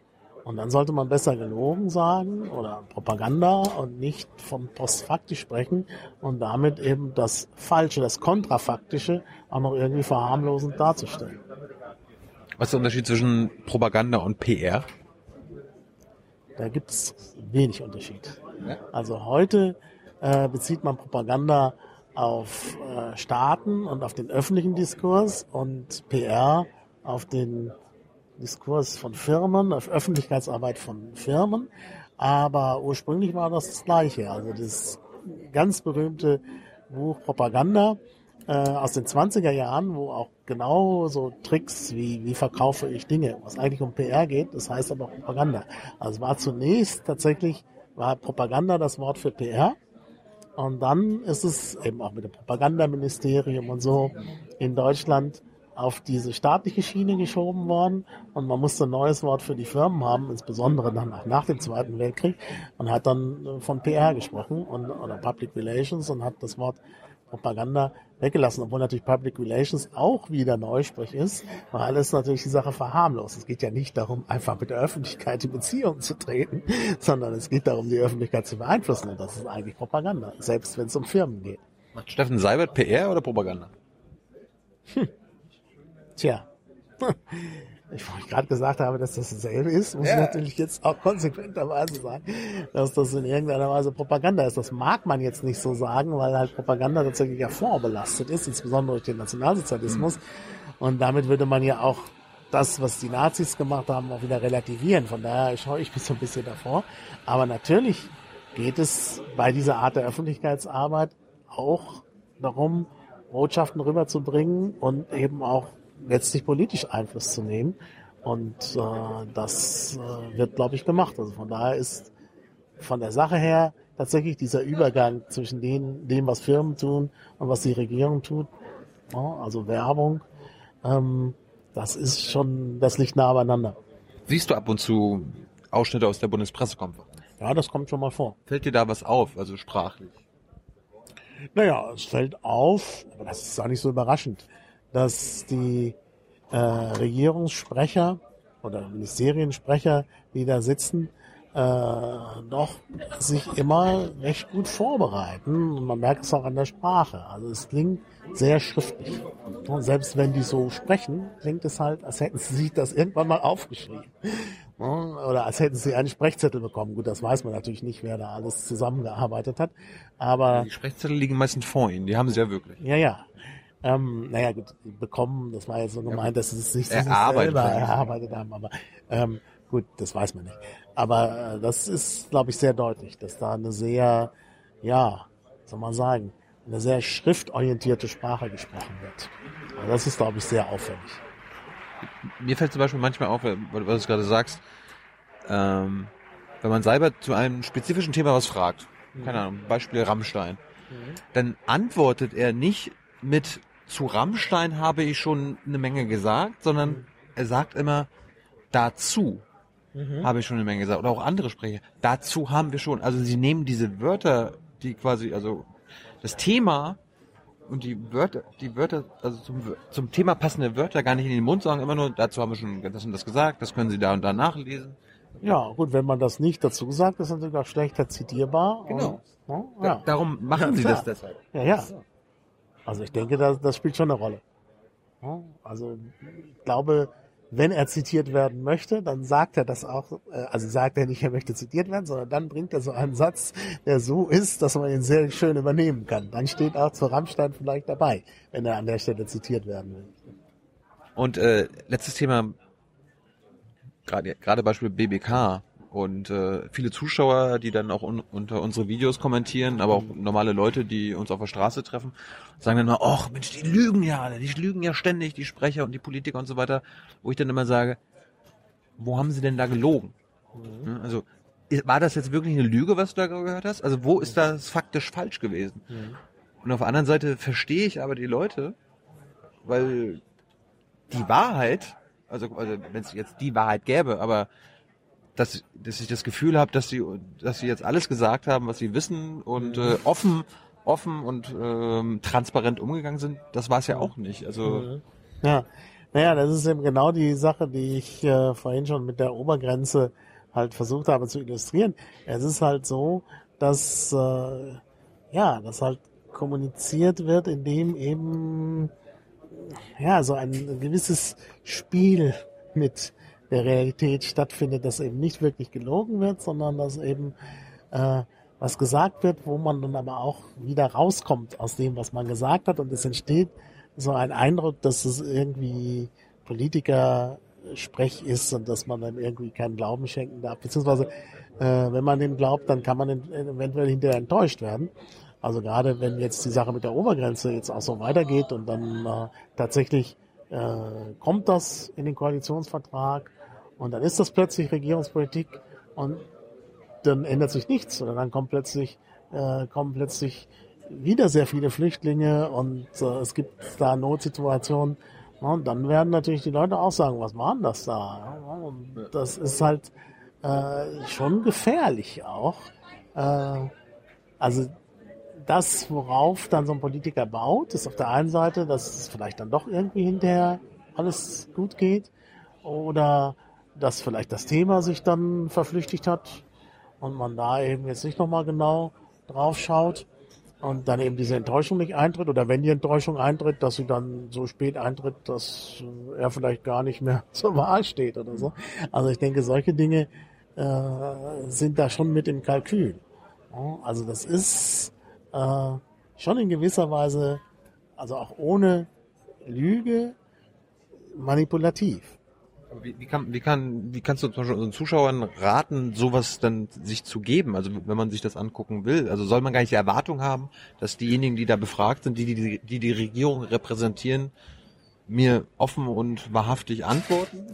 Und dann sollte man besser gelogen sagen oder Propaganda und nicht von postfaktisch sprechen und damit eben das Falsche, das Kontrafaktische auch noch irgendwie verharmlosend darzustellen. Was ist der Unterschied zwischen Propaganda und PR? Da gibt es wenig Unterschied. Also heute äh, bezieht man Propaganda auf äh, Staaten und auf den öffentlichen Diskurs und PR auf den Diskurs von Firmen, Öffentlichkeitsarbeit von Firmen. Aber ursprünglich war das das Gleiche. Also das ganz berühmte Buch Propaganda äh, aus den 20er Jahren, wo auch genau so Tricks wie wie verkaufe ich Dinge, was eigentlich um PR geht, das heißt aber Propaganda. Also war zunächst tatsächlich war Propaganda das Wort für PR. Und dann ist es eben auch mit dem Propagandaministerium und so in Deutschland auf diese staatliche Schiene geschoben worden und man musste ein neues Wort für die Firmen haben, insbesondere dann auch nach dem Zweiten Weltkrieg und hat dann äh, von PR gesprochen und, oder Public Relations und hat das Wort Propaganda weggelassen, obwohl natürlich Public Relations auch wieder Neusprech ist, weil alles natürlich die Sache verharmlost. Es geht ja nicht darum, einfach mit der Öffentlichkeit in Beziehung zu treten, sondern es geht darum, die Öffentlichkeit zu beeinflussen und das ist eigentlich Propaganda, selbst wenn es um Firmen geht. Macht Steffen Seibert PR oder Propaganda? Tja. Ich, wo ich gerade gesagt habe, dass das dasselbe ist, muss ich natürlich jetzt auch konsequenterweise sagen, dass das in irgendeiner Weise Propaganda ist. Das mag man jetzt nicht so sagen, weil halt Propaganda tatsächlich ja vorbelastet ist, insbesondere durch den Nationalsozialismus. Und damit würde man ja auch das, was die Nazis gemacht haben, auch wieder relativieren. Von daher schaue ich mich so ein bisschen davor. Aber natürlich geht es bei dieser Art der Öffentlichkeitsarbeit auch darum, Botschaften rüberzubringen und eben auch letztlich politisch Einfluss zu nehmen. Und äh, das äh, wird, glaube ich, gemacht. Also von daher ist von der Sache her tatsächlich dieser Übergang zwischen den, dem, was Firmen tun und was die Regierung tut, also Werbung, ähm, das ist schon, das liegt nah beieinander. Siehst du ab und zu Ausschnitte aus der Bundespressekonferenz? Ja, das kommt schon mal vor. Fällt dir da was auf, also sprachlich? Naja, es fällt auf, aber das ist auch nicht so überraschend, dass die äh, Regierungssprecher oder Ministeriensprecher, die da sitzen, äh, doch sich immer recht gut vorbereiten. Und man merkt es auch an der Sprache. Also es klingt sehr schriftlich. Und selbst wenn die so sprechen, klingt es halt, als hätten sie sich das irgendwann mal aufgeschrieben. Oder als hätten sie einen Sprechzettel bekommen. Gut, das weiß man natürlich nicht, wer da alles zusammengearbeitet hat. Aber Die Sprechzettel liegen meistens vor Ihnen, die haben sie ja wirklich. ja, ja. Ähm, naja, gut, bekommen, das war jetzt so gemeint, dass es nicht sich arbeitet selber erarbeitet haben, aber ähm, gut, das weiß man nicht. Aber äh, das ist, glaube ich, sehr deutlich, dass da eine sehr, ja, soll man sagen, eine sehr schriftorientierte Sprache gesprochen wird. Also das ist, glaube ich, sehr auffällig. Mir fällt zum Beispiel manchmal auf, weil weil du gerade sagst, ähm, wenn man Seibert zu einem spezifischen Thema was fragt, keine Ahnung, Beispiel Rammstein, dann antwortet er nicht mit zu Rammstein habe ich schon eine Menge gesagt, sondern er sagt immer dazu habe ich schon eine Menge gesagt. Oder auch andere Sprecher. Dazu haben wir schon. Also sie nehmen diese Wörter, die quasi, also das Thema und die Wörter, die Wörter, also zum, zum Thema passende Wörter gar nicht in den Mund sagen, immer nur, dazu haben wir schon das und das gesagt, das können Sie da und da nachlesen. Ja, gut, wenn man das nicht dazu sagt, ist natürlich auch schlechter zitierbar. Genau. Und, Da, ja, Darum machen Ja, Sie klar. das deshalb. ja, ja. Also ich denke, das, das spielt schon eine Rolle. Also ich glaube, wenn er zitiert werden möchte, dann sagt er das auch, äh, also sagt er nicht, er möchte zitiert werden, sondern dann bringt er so einen Satz, der so ist, dass man ihn sehr schön übernehmen kann. Dann steht auch zu Rammstein vielleicht dabei, wenn er an der Stelle zitiert werden will. Und äh, letztes Thema, gerade Beispiel BBK und äh, viele Zuschauer, die dann auch un unter unsere Videos kommentieren, aber auch normale Leute, die uns auf der Straße treffen, sagen dann immer, ach Mensch, die lügen ja alle, die lügen ja ständig, die Sprecher und die Politiker und so weiter, wo ich dann immer sage, wo haben sie denn da gelogen? Ja, Also war das jetzt wirklich eine Lüge, was du da gehört hast? Also wo ist das faktisch falsch gewesen? Und auf der anderen Seite verstehe ich aber die Leute, weil die Wahrheit, also, also wenn es jetzt die Wahrheit gäbe, aber dass, dass ich das Gefühl habe, dass sie, dass sie jetzt alles gesagt haben, was sie wissen und äh, offen, offen und ähm, transparent umgegangen sind, das war es ja auch nicht. Also Ja, Naja, das ist eben genau die Sache, die ich äh, vorhin schon mit der Obergrenze halt versucht habe zu illustrieren. Es ist halt so, dass äh, ja, dass halt kommuniziert wird, indem eben ja so ein gewisses Spiel mit der Realität stattfindet, dass eben nicht wirklich gelogen wird, sondern dass eben äh, was gesagt wird, wo man dann aber auch wieder rauskommt aus dem, was man gesagt hat und es entsteht so ein Eindruck, dass es irgendwie Politiker Sprech ist und dass man dann irgendwie keinen Glauben schenken darf. Beziehungsweise, äh, wenn man dem glaubt, dann kann man eventuell hinterher enttäuscht werden. Also gerade wenn jetzt die Sache mit der Obergrenze jetzt auch so weitergeht und dann äh, tatsächlich äh, kommt das in den Koalitionsvertrag und dann ist das plötzlich Regierungspolitik und dann ändert sich nichts oder dann kommt plötzlich äh, kommen plötzlich wieder sehr viele Flüchtlinge und äh, es gibt da Notsituationen. Ja, und dann werden natürlich die Leute auch sagen, was waren das da? Ja, und das ist halt äh, schon gefährlich auch. Äh, also das, worauf dann so ein Politiker baut, ist auf der einen Seite, dass es vielleicht dann doch irgendwie hinterher alles gut geht oder dass vielleicht das Thema sich dann verflüchtigt hat und man da eben jetzt nicht nochmal genau drauf schaut und dann eben diese Enttäuschung nicht eintritt oder wenn die Enttäuschung eintritt, dass sie dann so spät eintritt, dass er vielleicht gar nicht mehr zur Wahl steht oder so. Also ich denke, solche Dinge äh, sind da schon mit im Kalkül. Also das ist äh, schon in gewisser Weise, also auch ohne Lüge, manipulativ. Wie, wie, kann, wie, kann, wie kannst du zum Beispiel unseren Zuschauern raten, sowas dann sich zu geben? Also wenn man sich das angucken will, also soll man gar nicht die Erwartung haben, dass diejenigen, die da befragt sind, die die, die, die Regierung repräsentieren, mir offen und wahrhaftig antworten?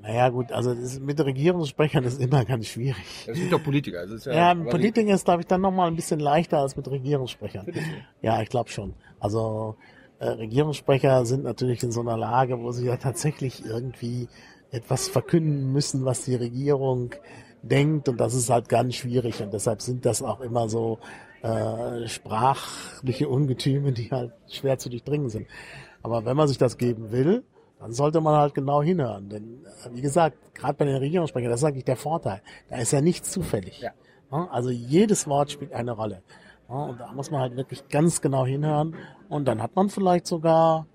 Naja gut, also das mit Regierungssprechern ist immer ganz schwierig. Das sind doch Politiker. Also ist ja, ja Politiker ist, glaube ich, dann nochmal ein bisschen leichter als mit Regierungssprechern. Ja, ich glaube schon. Also äh, Regierungssprecher sind natürlich in so einer Lage, wo sie ja tatsächlich irgendwie etwas verkünden müssen, was die Regierung denkt und das ist halt ganz schwierig und deshalb sind das auch immer so äh, sprachliche Ungetüme, die halt schwer zu durchdringen sind. Aber wenn man sich das geben will, dann sollte man halt genau hinhören. Denn äh, wie gesagt, gerade bei den Regierungssprechern, das ist eigentlich der Vorteil. Da ist ja nichts zufällig. Ja. Also jedes Wort spielt eine Rolle. Und da muss man halt wirklich ganz genau hinhören. Und dann hat man vielleicht sogar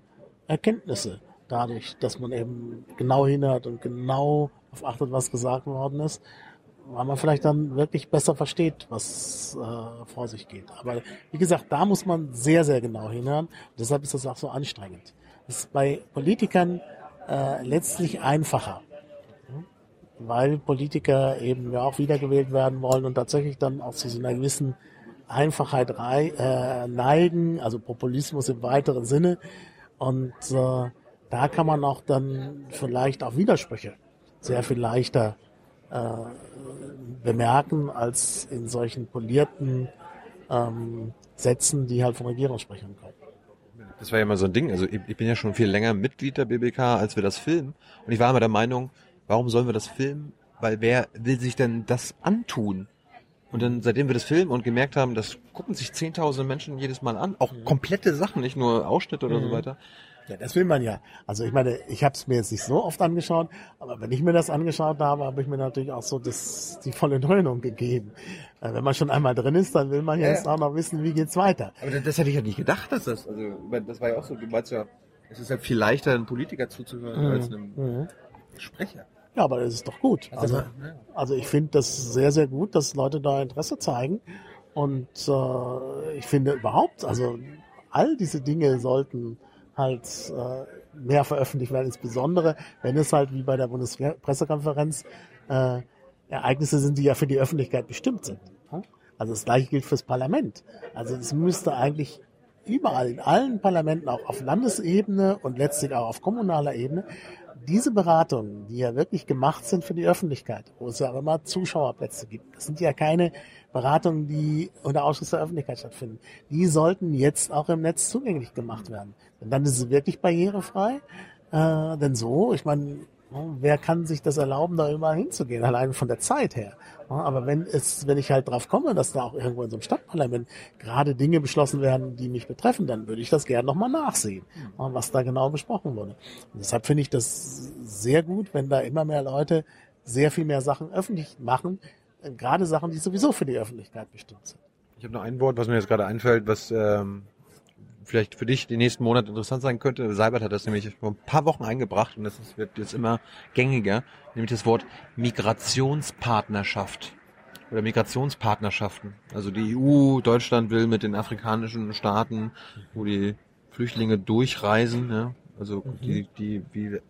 Erkenntnisse dadurch, dass man eben genau hinhört und genau auf achtet, was gesagt worden ist, weil man vielleicht dann wirklich besser versteht, was äh, vor sich geht. Aber wie gesagt, da muss man sehr, sehr genau hinhören. Deshalb ist das auch so anstrengend. Das ist bei Politikern äh, letztlich einfacher, weil Politiker eben ja auch wiedergewählt werden wollen und tatsächlich dann auch zu so einer gewissen Einfachheit rei äh, neigen, also Populismus im weiteren Sinne. Und äh, da kann man auch dann vielleicht auch Widersprüche sehr viel leichter äh, bemerken als in solchen polierten ähm, Sätzen, die halt von Regierungssprechern kommen. Das war ja immer so ein Ding. Also ich, ich bin ja schon viel länger Mitglied der BBK, als wir das filmen. Und ich war immer der Meinung, warum sollen wir das filmen? Weil wer will sich denn das antun? Und dann, seitdem wir das filmen und gemerkt haben, das gucken sich zehntausende Menschen jedes Mal an, auch mhm. komplette Sachen, nicht nur Ausschnitte oder mhm. so weiter. Ja, das will man ja. Also ich meine, ich habe es mir jetzt nicht so oft angeschaut, aber wenn ich mir das angeschaut habe, habe ich mir natürlich auch so das, die volle Dröhnung gegeben. Äh, wenn man schon einmal drin ist, dann will man ja, jetzt auch noch wissen, wie geht's weiter. Aber das, das hätte ich ja nicht gedacht, dass das, also das war ja auch so, du meinst ja, es ist ja viel leichter, einem Politiker zuzuhören mhm. als einem mhm. Sprecher. Ja, aber das ist doch gut. Also, also ich finde das sehr, sehr gut, dass Leute da Interesse zeigen. Und äh, ich finde überhaupt, also all diese Dinge sollten halt äh, mehr veröffentlicht werden, insbesondere wenn es halt wie bei der Bundespressekonferenz äh, Ereignisse sind, die ja für die Öffentlichkeit bestimmt sind. Also das gleiche gilt fürs Parlament. Also es müsste eigentlich überall in allen Parlamenten, auch auf Landesebene und letztlich auch auf kommunaler Ebene, diese Beratungen, die ja wirklich gemacht sind für die Öffentlichkeit, wo es ja auch immer Zuschauerplätze gibt, das sind ja keine Beratungen, die unter Ausschuss der Öffentlichkeit stattfinden. Die sollten jetzt auch im Netz zugänglich gemacht werden. Denn dann ist es wirklich barrierefrei. Äh, denn so, ich meine, Wer kann sich das erlauben, da überall hinzugehen, allein von der Zeit her? Aber wenn es, wenn ich halt drauf komme, dass da auch irgendwo in so einem Stadtparlament gerade Dinge beschlossen werden, die mich betreffen, dann würde ich das gerne nochmal nachsehen, was da genau besprochen wurde. Und deshalb finde ich das sehr gut, wenn da immer mehr Leute sehr viel mehr Sachen öffentlich machen, gerade Sachen, die sowieso für die Öffentlichkeit bestimmt sind. Ich habe noch ein Wort, was mir jetzt gerade einfällt, was ähm, vielleicht für dich die nächsten Monate interessant sein könnte. Seibert hat das nämlich vor ein paar Wochen eingebracht und das wird jetzt immer gängiger, nämlich das Wort Migrationspartnerschaft oder Migrationspartnerschaften. Also die EU, Deutschland will mit den afrikanischen Staaten, wo die Flüchtlinge durchreisen, ja, also Mhm. die, die wie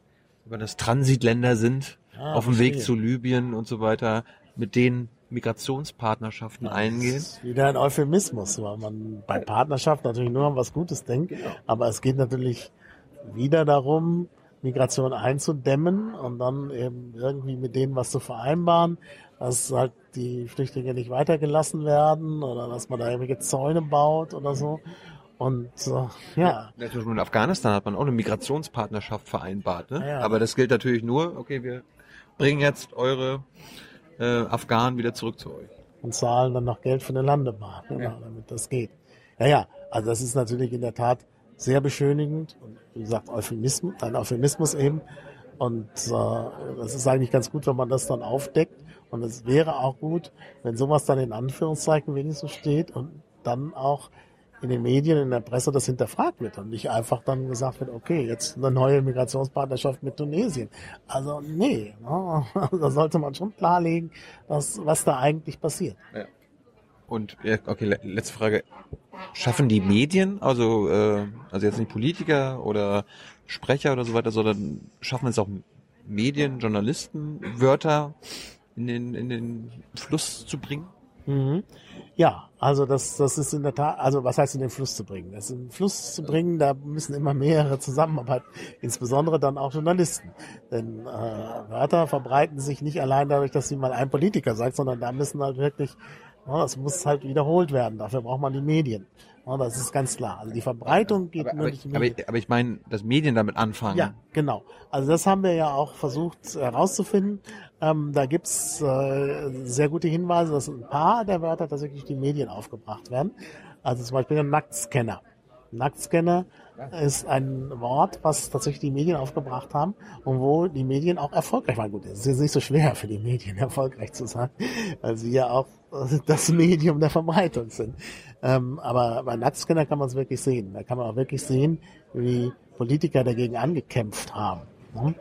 über das Transitländer sind, Ah, auf dem Weg zu Libyen und so weiter, mit denen Migrationspartnerschaften eingehen. Das ist wieder ein Euphemismus, weil man bei Partnerschaft natürlich nur an was Gutes denkt. Aber es geht natürlich wieder darum, Migration einzudämmen und dann eben irgendwie mit denen was zu vereinbaren, dass halt die Flüchtlinge nicht weitergelassen werden oder dass man da irgendwelche Zäune baut oder so. Und äh, ja, Ja, zum Beispiel in Afghanistan hat man auch eine Migrationspartnerschaft vereinbart. Ne? Ja, ja. Aber das gilt natürlich nur, okay, wir bringen jetzt eure äh, Afghanen wieder zurück zu euch. und zahlen dann noch Geld für eine Landebahn, genau, damit das geht. Ja, ja, also das ist natürlich in der Tat sehr beschönigend und wie gesagt, Euphemismus, ein Euphemismus eben. Und äh, das ist eigentlich ganz gut, wenn man das dann aufdeckt. Und es wäre auch gut, wenn sowas dann in Anführungszeichen wenigstens steht und dann auch in den Medien, in der Presse das hinterfragt wird und nicht einfach dann gesagt wird, okay, jetzt eine neue Migrationspartnerschaft mit Tunesien. Also nee, ne? da sollte man schon klarlegen, was, was da eigentlich passiert. Und ja, okay, le- letzte Frage. Schaffen die Medien, also äh, also jetzt nicht Politiker oder Sprecher oder so weiter, sondern schaffen es auch Medien, Journalisten, Wörter in den, in den Fluss zu bringen? Mhm. Ja, also das, das ist in der Tat, also was heißt in den Fluss zu bringen? Das in den Fluss zu bringen, da müssen immer mehrere zusammenarbeiten, insbesondere dann auch Journalisten. Denn äh, Wörter verbreiten sich nicht allein dadurch, dass sie mal ein Politiker sagt, sondern da müssen halt wirklich, ja, das muss halt wiederholt werden. Dafür braucht man die Medien. Ja, das ist ganz klar. Also die Verbreitung geht Aber, nur aber, durch die aber, Medien. aber ich meine, dass Medien damit anfangen. Ja, genau. Also das haben wir ja auch versucht herauszufinden. Ähm, da gibt's äh, sehr gute Hinweise, dass ein paar der Wörter tatsächlich die Medien aufgebracht werden. Also zum Beispiel der Nacktscanner. Nacktscanner ist ein Wort, was tatsächlich die Medien aufgebracht haben und wo die Medien auch erfolgreich waren. Gut, es ist jetzt nicht so schwer für die Medien erfolgreich zu sein, weil sie ja auch das Medium der Verbreitung sind. Ähm, aber bei Nacktscanner kann man es wirklich sehen. Da kann man auch wirklich sehen, wie Politiker dagegen angekämpft haben. Ne?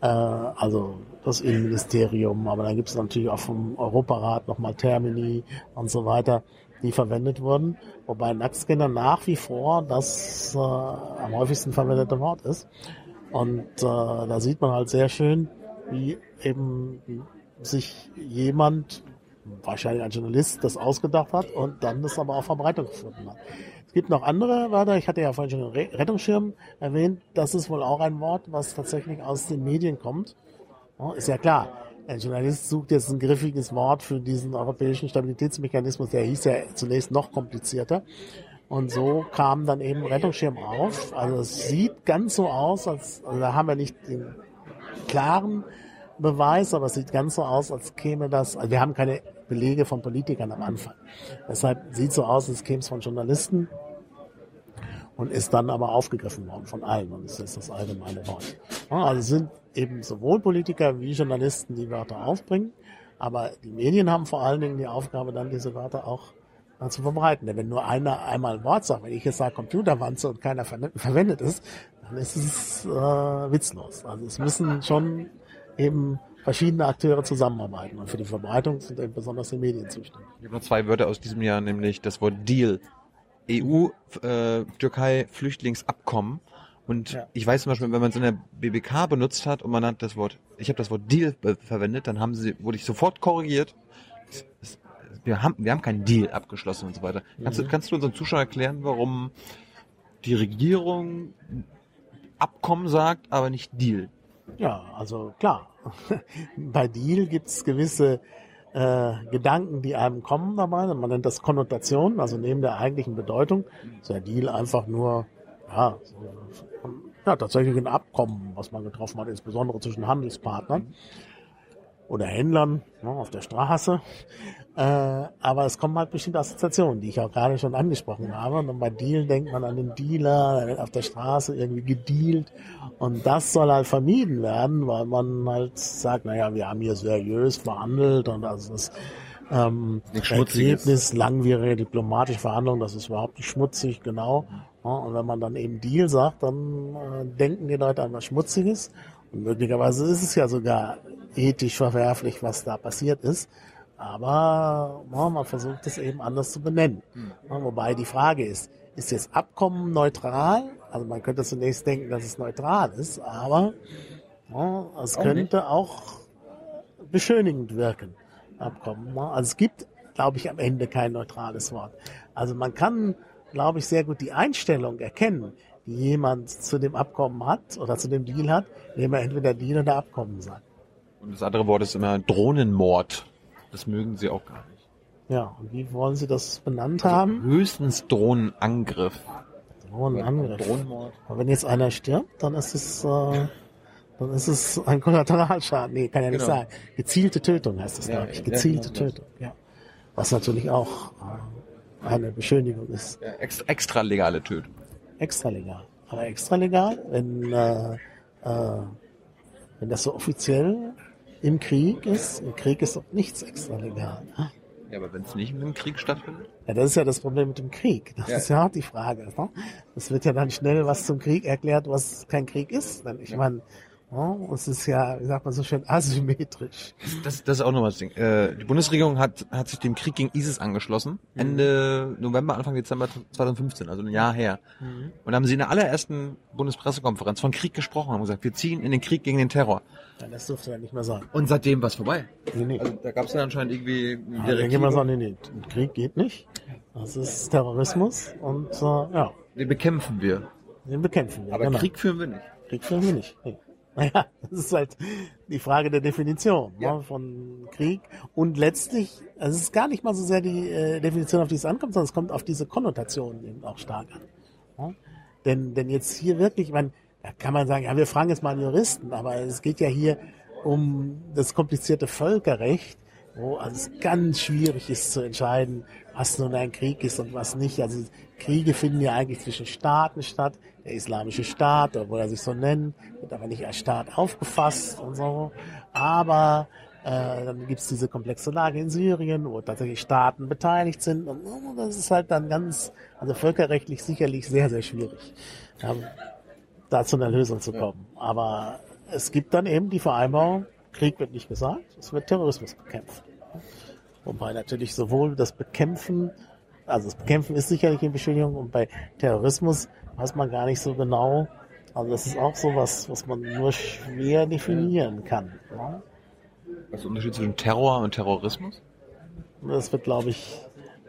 Äh, also das Innenministerium, aber dann gibt es natürlich auch vom Europarat nochmal Termini und so weiter, die verwendet wurden. Wobei Nackscanner nach wie vor das äh, am häufigsten verwendete Wort ist. Und äh, da sieht man halt sehr schön, wie eben sich jemand, wahrscheinlich ein Journalist, das ausgedacht hat und dann das aber auch Verbreitung gefunden hat. Es gibt noch andere Wörter, ich hatte ja vorhin schon den Re- Rettungsschirm erwähnt, das ist wohl auch ein Wort, was tatsächlich aus den Medien kommt. Ist ja klar, ein Journalist sucht jetzt ein griffiges Wort für diesen europäischen Stabilitätsmechanismus, der hieß ja zunächst noch komplizierter. Und so kam dann eben Rettungsschirm auf. Also es sieht ganz so aus, als also da haben wir nicht den klaren Beweis, aber es sieht ganz so aus, als käme das, also wir haben keine Belege von Politikern am Anfang. Deshalb sieht so aus, als käme es von Journalisten und ist dann aber aufgegriffen worden von allen und es ist das allgemeine Wort. Also es sind eben sowohl Politiker wie Journalisten, die Wörter aufbringen, aber die Medien haben vor allen Dingen die Aufgabe, dann diese Wörter auch zu verbreiten. Denn wenn nur einer einmal ein Wort sagt, wenn ich jetzt sage Computerwanze und keiner ver verwendet es, dann ist es äh, witzlos. Also es müssen schon eben verschiedene Akteure zusammenarbeiten und für die Verbreitung sind eben besonders die Medien zuständig. Ich habe noch zwei Wörter aus diesem Jahr, nämlich das Wort Deal. EU, äh. Und Ja. ich weiß zum Beispiel, wenn man es in der BBK benutzt hat und man hat das Wort, ich habe das Wort Deal verwendet, dann haben sie, wurde ich sofort korrigiert. Es- es- Wir haben, wir haben keinen Deal abgeschlossen und so weiter. Kannst, du, kannst du unseren Zuschauern erklären, warum die Regierung Abkommen sagt, aber nicht Deal? Ja, also klar. Bei Deal gibt's gewisse äh, Gedanken, die einem kommen dabei. Man nennt das Konnotation, also neben der eigentlichen Bedeutung. Ist der Deal einfach nur ja, ja, tatsächlich ein Abkommen, was man getroffen hat, insbesondere zwischen Handelspartnern oder Händlern ne, auf der Straße. Äh, aber es kommen halt bestimmte Assoziationen, die ich auch gerade schon angesprochen habe. Und bei Deal denkt man an den Dealer, der wird auf der Straße irgendwie gedealt. Und das soll halt vermieden werden, weil man halt sagt, naja, wir haben hier seriös verhandelt und also das ähm. Ergebnis langwierige diplomatische Verhandlungen, das ist überhaupt nicht schmutzig, genau. Ja, und wenn man dann eben Deal sagt, dann äh, denken die Leute an was Schmutziges. Und möglicherweise ist es ja sogar ethisch verwerflich, was da passiert ist. Aber ja, man versucht es eben anders zu benennen. Ja, wobei die Frage ist, ist das Abkommen neutral? Also man könnte zunächst denken, dass es neutral ist, aber ja, es könnte auch beschönigend wirken. Abkommen. Also es gibt, glaube ich, am Ende kein neutrales Wort. Also man kann, glaube ich, sehr gut die Einstellung erkennen, die jemand zu dem Abkommen hat oder zu dem Deal hat, indem er entweder Deal oder Abkommen sagt. Und das andere Wort ist immer Drohnenmord. Das mögen sie auch gar nicht. Ja, und wie wollen Sie das benannt haben? Höchstens Drohnenangriff. Drohnenangriff. Drohnenmord. Aber wenn jetzt einer stirbt, dann ist es, äh, dann ist es ein Kollateralschaden. Nee, kann ja nicht Genau. sein. Gezielte Tötung heißt es, Ja, glaube ich. ja, Gezielte genau das. Tötung, ja. Was natürlich auch äh, eine Beschönigung ist. Ja, extra, extra legale Tötung. Extra legal. Aber extra legal, wenn, äh, äh, wenn das so offiziell im Krieg ist, im Krieg ist doch nichts extra legal. Ja, aber wenn es nicht im Krieg stattfindet? Ja, das ist ja das Problem mit dem Krieg. Das Ja. ist ja auch die Frage. Ne? Es wird ja dann schnell was zum Krieg erklärt, was kein Krieg ist. Ich meine, es ist ja, wie sagt man so schön, asymmetrisch. Das, das ist auch noch was Ding. Äh, die Bundesregierung hat, hat sich dem Krieg gegen ISIS angeschlossen. Ende November, Anfang Dezember 2015, also ein Jahr her. Und da haben sie in der allerersten Bundespressekonferenz von Krieg gesprochen und haben gesagt, wir ziehen in den Krieg gegen den Terror. Ja, das dürfte ja nicht mehr sein. Und seitdem war es vorbei. Nee, nee. Also da gab es dann anscheinend irgendwie Ja, dann gehen wir sagen, nee, nee, Krieg geht nicht. Das ist Terrorismus und äh, ja, Den bekämpfen wir. den bekämpfen wir. Aber genau. Krieg führen wir nicht. Krieg führen wir nicht. Nee. Naja, das ist halt die Frage der Definition Ja. ne, von Krieg. Und letztlich, also es ist gar nicht mal so sehr die äh, Definition, auf die es ankommt, sondern es kommt auf diese Konnotation eben auch stark an. Ne? Denn, denn jetzt hier wirklich, ich meine, da kann man sagen, ja, wir fragen jetzt mal einen Juristen, aber es geht ja hier um das komplizierte Völkerrecht, wo also es ganz schwierig ist zu entscheiden, was nun ein Krieg ist und was nicht. Also Kriege finden ja eigentlich zwischen Staaten statt. Der islamische Staat, obwohl er sich so nennt, wird aber nicht als Staat aufgefasst und so. Aber äh, dann gibt's diese komplexe Lage in Syrien, wo tatsächlich Staaten beteiligt sind. Und äh, das ist halt dann ganz, also völkerrechtlich sicherlich sehr, sehr schwierig, ähm, da zu einer Lösung zu kommen. Aber es gibt dann eben die Vereinbarung, Krieg wird nicht gesagt, es wird Terrorismus bekämpft. Wobei natürlich sowohl das Bekämpfen, also das Bekämpfen ist sicherlich eine Beschädigung und bei Terrorismus weiß man gar nicht so genau. Also das ist auch sowas, was man nur schwer definieren kann. Ja? Was ist der Unterschied zwischen Terror und Terrorismus? Das wird, glaube ich,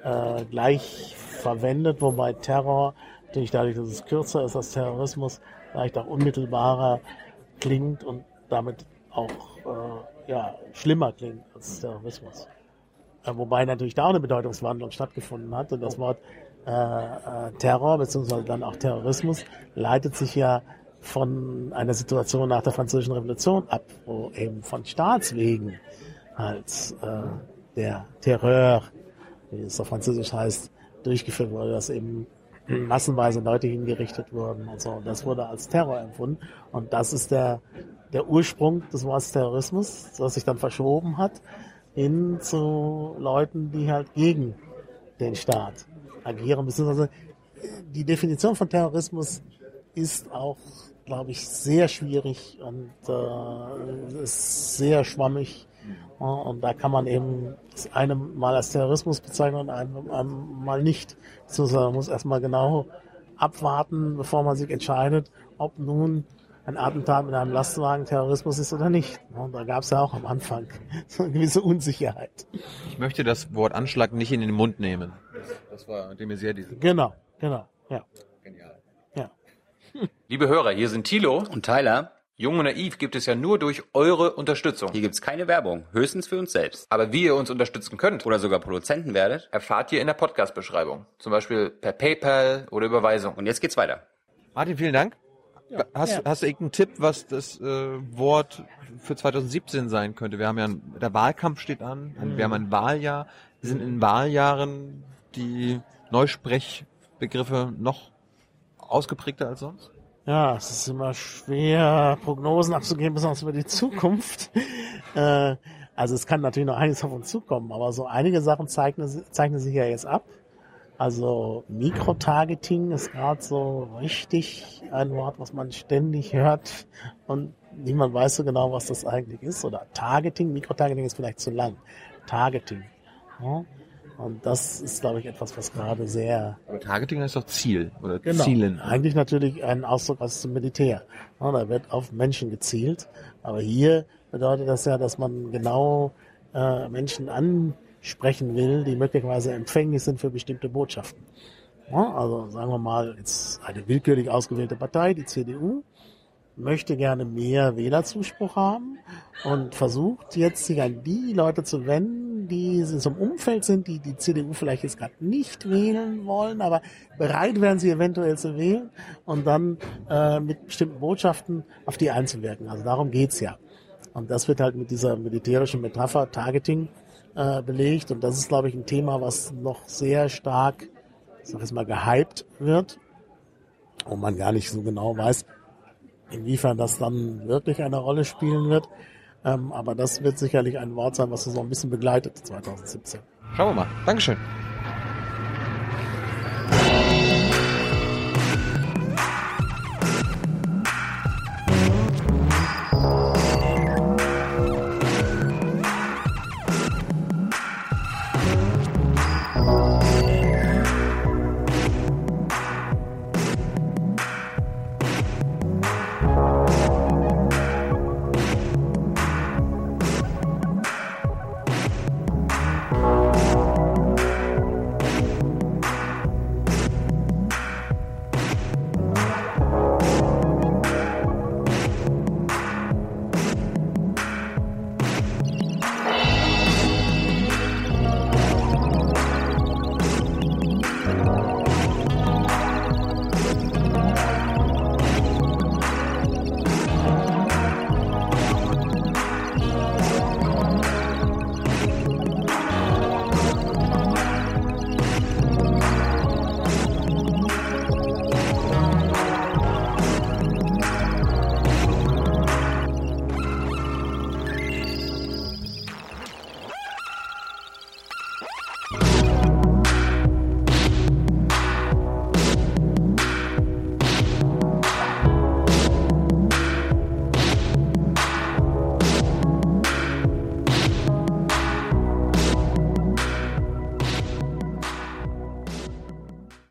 äh, gleich verwendet, wobei Terror natürlich dadurch, dass es kürzer ist als Terrorismus, vielleicht auch unmittelbarer klingt und damit auch äh, ja, schlimmer klingt als Terrorismus. Äh, wobei natürlich da auch eine Bedeutungswandlung stattgefunden hat und das Wort äh, äh, Terror beziehungsweise dann auch Terrorismus leitet sich ja von einer Situation nach der Französischen Revolution ab, wo eben von Staatswegen halt äh, der Terror, wie es auf Französisch heißt, durchgeführt wurde, dass eben massenweise Leute hingerichtet wurden und so. Und das wurde als Terror empfunden. Und das ist der, der Ursprung des Wortes Terrorismus, das sich dann verschoben hat hin zu Leuten, die halt gegen den Staat agieren. Beziehungsweise die Definition von Terrorismus ist auch, glaube ich, sehr schwierig und äh, ist sehr schwammig. Ja, und da kann man eben das eine mal als Terrorismus bezeichnen und einem, einem mal nicht. Beziehungsweise man muss erstmal genau abwarten, bevor man sich entscheidet, ob nun ein Attentat mit einem Lastwagen Terrorismus ist oder nicht. Und da gab es ja auch am Anfang so eine gewisse Unsicherheit. Ich möchte das Wort Anschlag nicht in den Mund nehmen. Das war de Maizière diese. Genau, genau, ja, Genial. ja. Liebe Hörer, hier sind Thilo. Und Tyler, Jung und Naiv gibt es ja nur durch eure Unterstützung. hier gibt's keine Werbung, höchstens für uns selbst. Aber wie ihr uns unterstützen könnt, Oder sogar Produzenten werdet. erfahrt ihr in der Podcast-Beschreibung. Zum Beispiel per PayPal oder Überweisung. Und jetzt geht's weiter. Martin, vielen Dank. Hast, Ja. hast du irgendeinen Tipp, was das äh, Wort für 2017 sein könnte? Wir haben ja, ein, der Wahlkampf steht an, ein, wir haben ein Wahljahr. Sind in Wahljahren die Neusprechbegriffe noch ausgeprägter als sonst? Ja, es ist immer schwer, Prognosen abzugeben, besonders über die Zukunft. äh, also es kann natürlich noch einiges auf uns zukommen, aber so einige Sachen zeichnen, zeichnen sich ja jetzt ab. Also Mikrotargeting ist gerade so richtig ein Wort, was man ständig hört und niemand weiß so genau, was das eigentlich ist. Oder Targeting, Mikrotargeting ist vielleicht zu lang. Targeting. Ja? Und das ist, glaube ich, etwas, was gerade sehr Aber Targeting heißt doch Ziel oder Genau. Zielen. Eigentlich natürlich ein Ausdruck aus dem Militär. Da wird auf Menschen gezielt. Aber hier bedeutet das ja, dass man genau äh, Menschen ansprechen will, die möglicherweise empfänglich sind für bestimmte Botschaften. Ja, also sagen wir mal, jetzt eine willkürlich ausgewählte Partei, die CDU, möchte gerne mehr Wählerzuspruch haben und versucht jetzt sich an die Leute zu wenden, die in so einem Umfeld sind, die die CDU vielleicht jetzt gerade nicht wählen wollen, aber bereit wären sie eventuell zu wählen und dann äh, mit bestimmten Botschaften auf die einzuwirken. Also darum geht's ja. Und das wird halt mit dieser militärischen Metapher Targeting äh, belegt und das ist, glaube ich, ein Thema, was noch sehr stark, ich sag jetzt mal, gehypt wird und man gar nicht so genau weiß, inwiefern das dann wirklich eine Rolle spielen wird. Ähm, aber das wird sicherlich ein Wort sein, was uns noch ein bisschen begleitet 2017. Schauen wir mal. Dankeschön.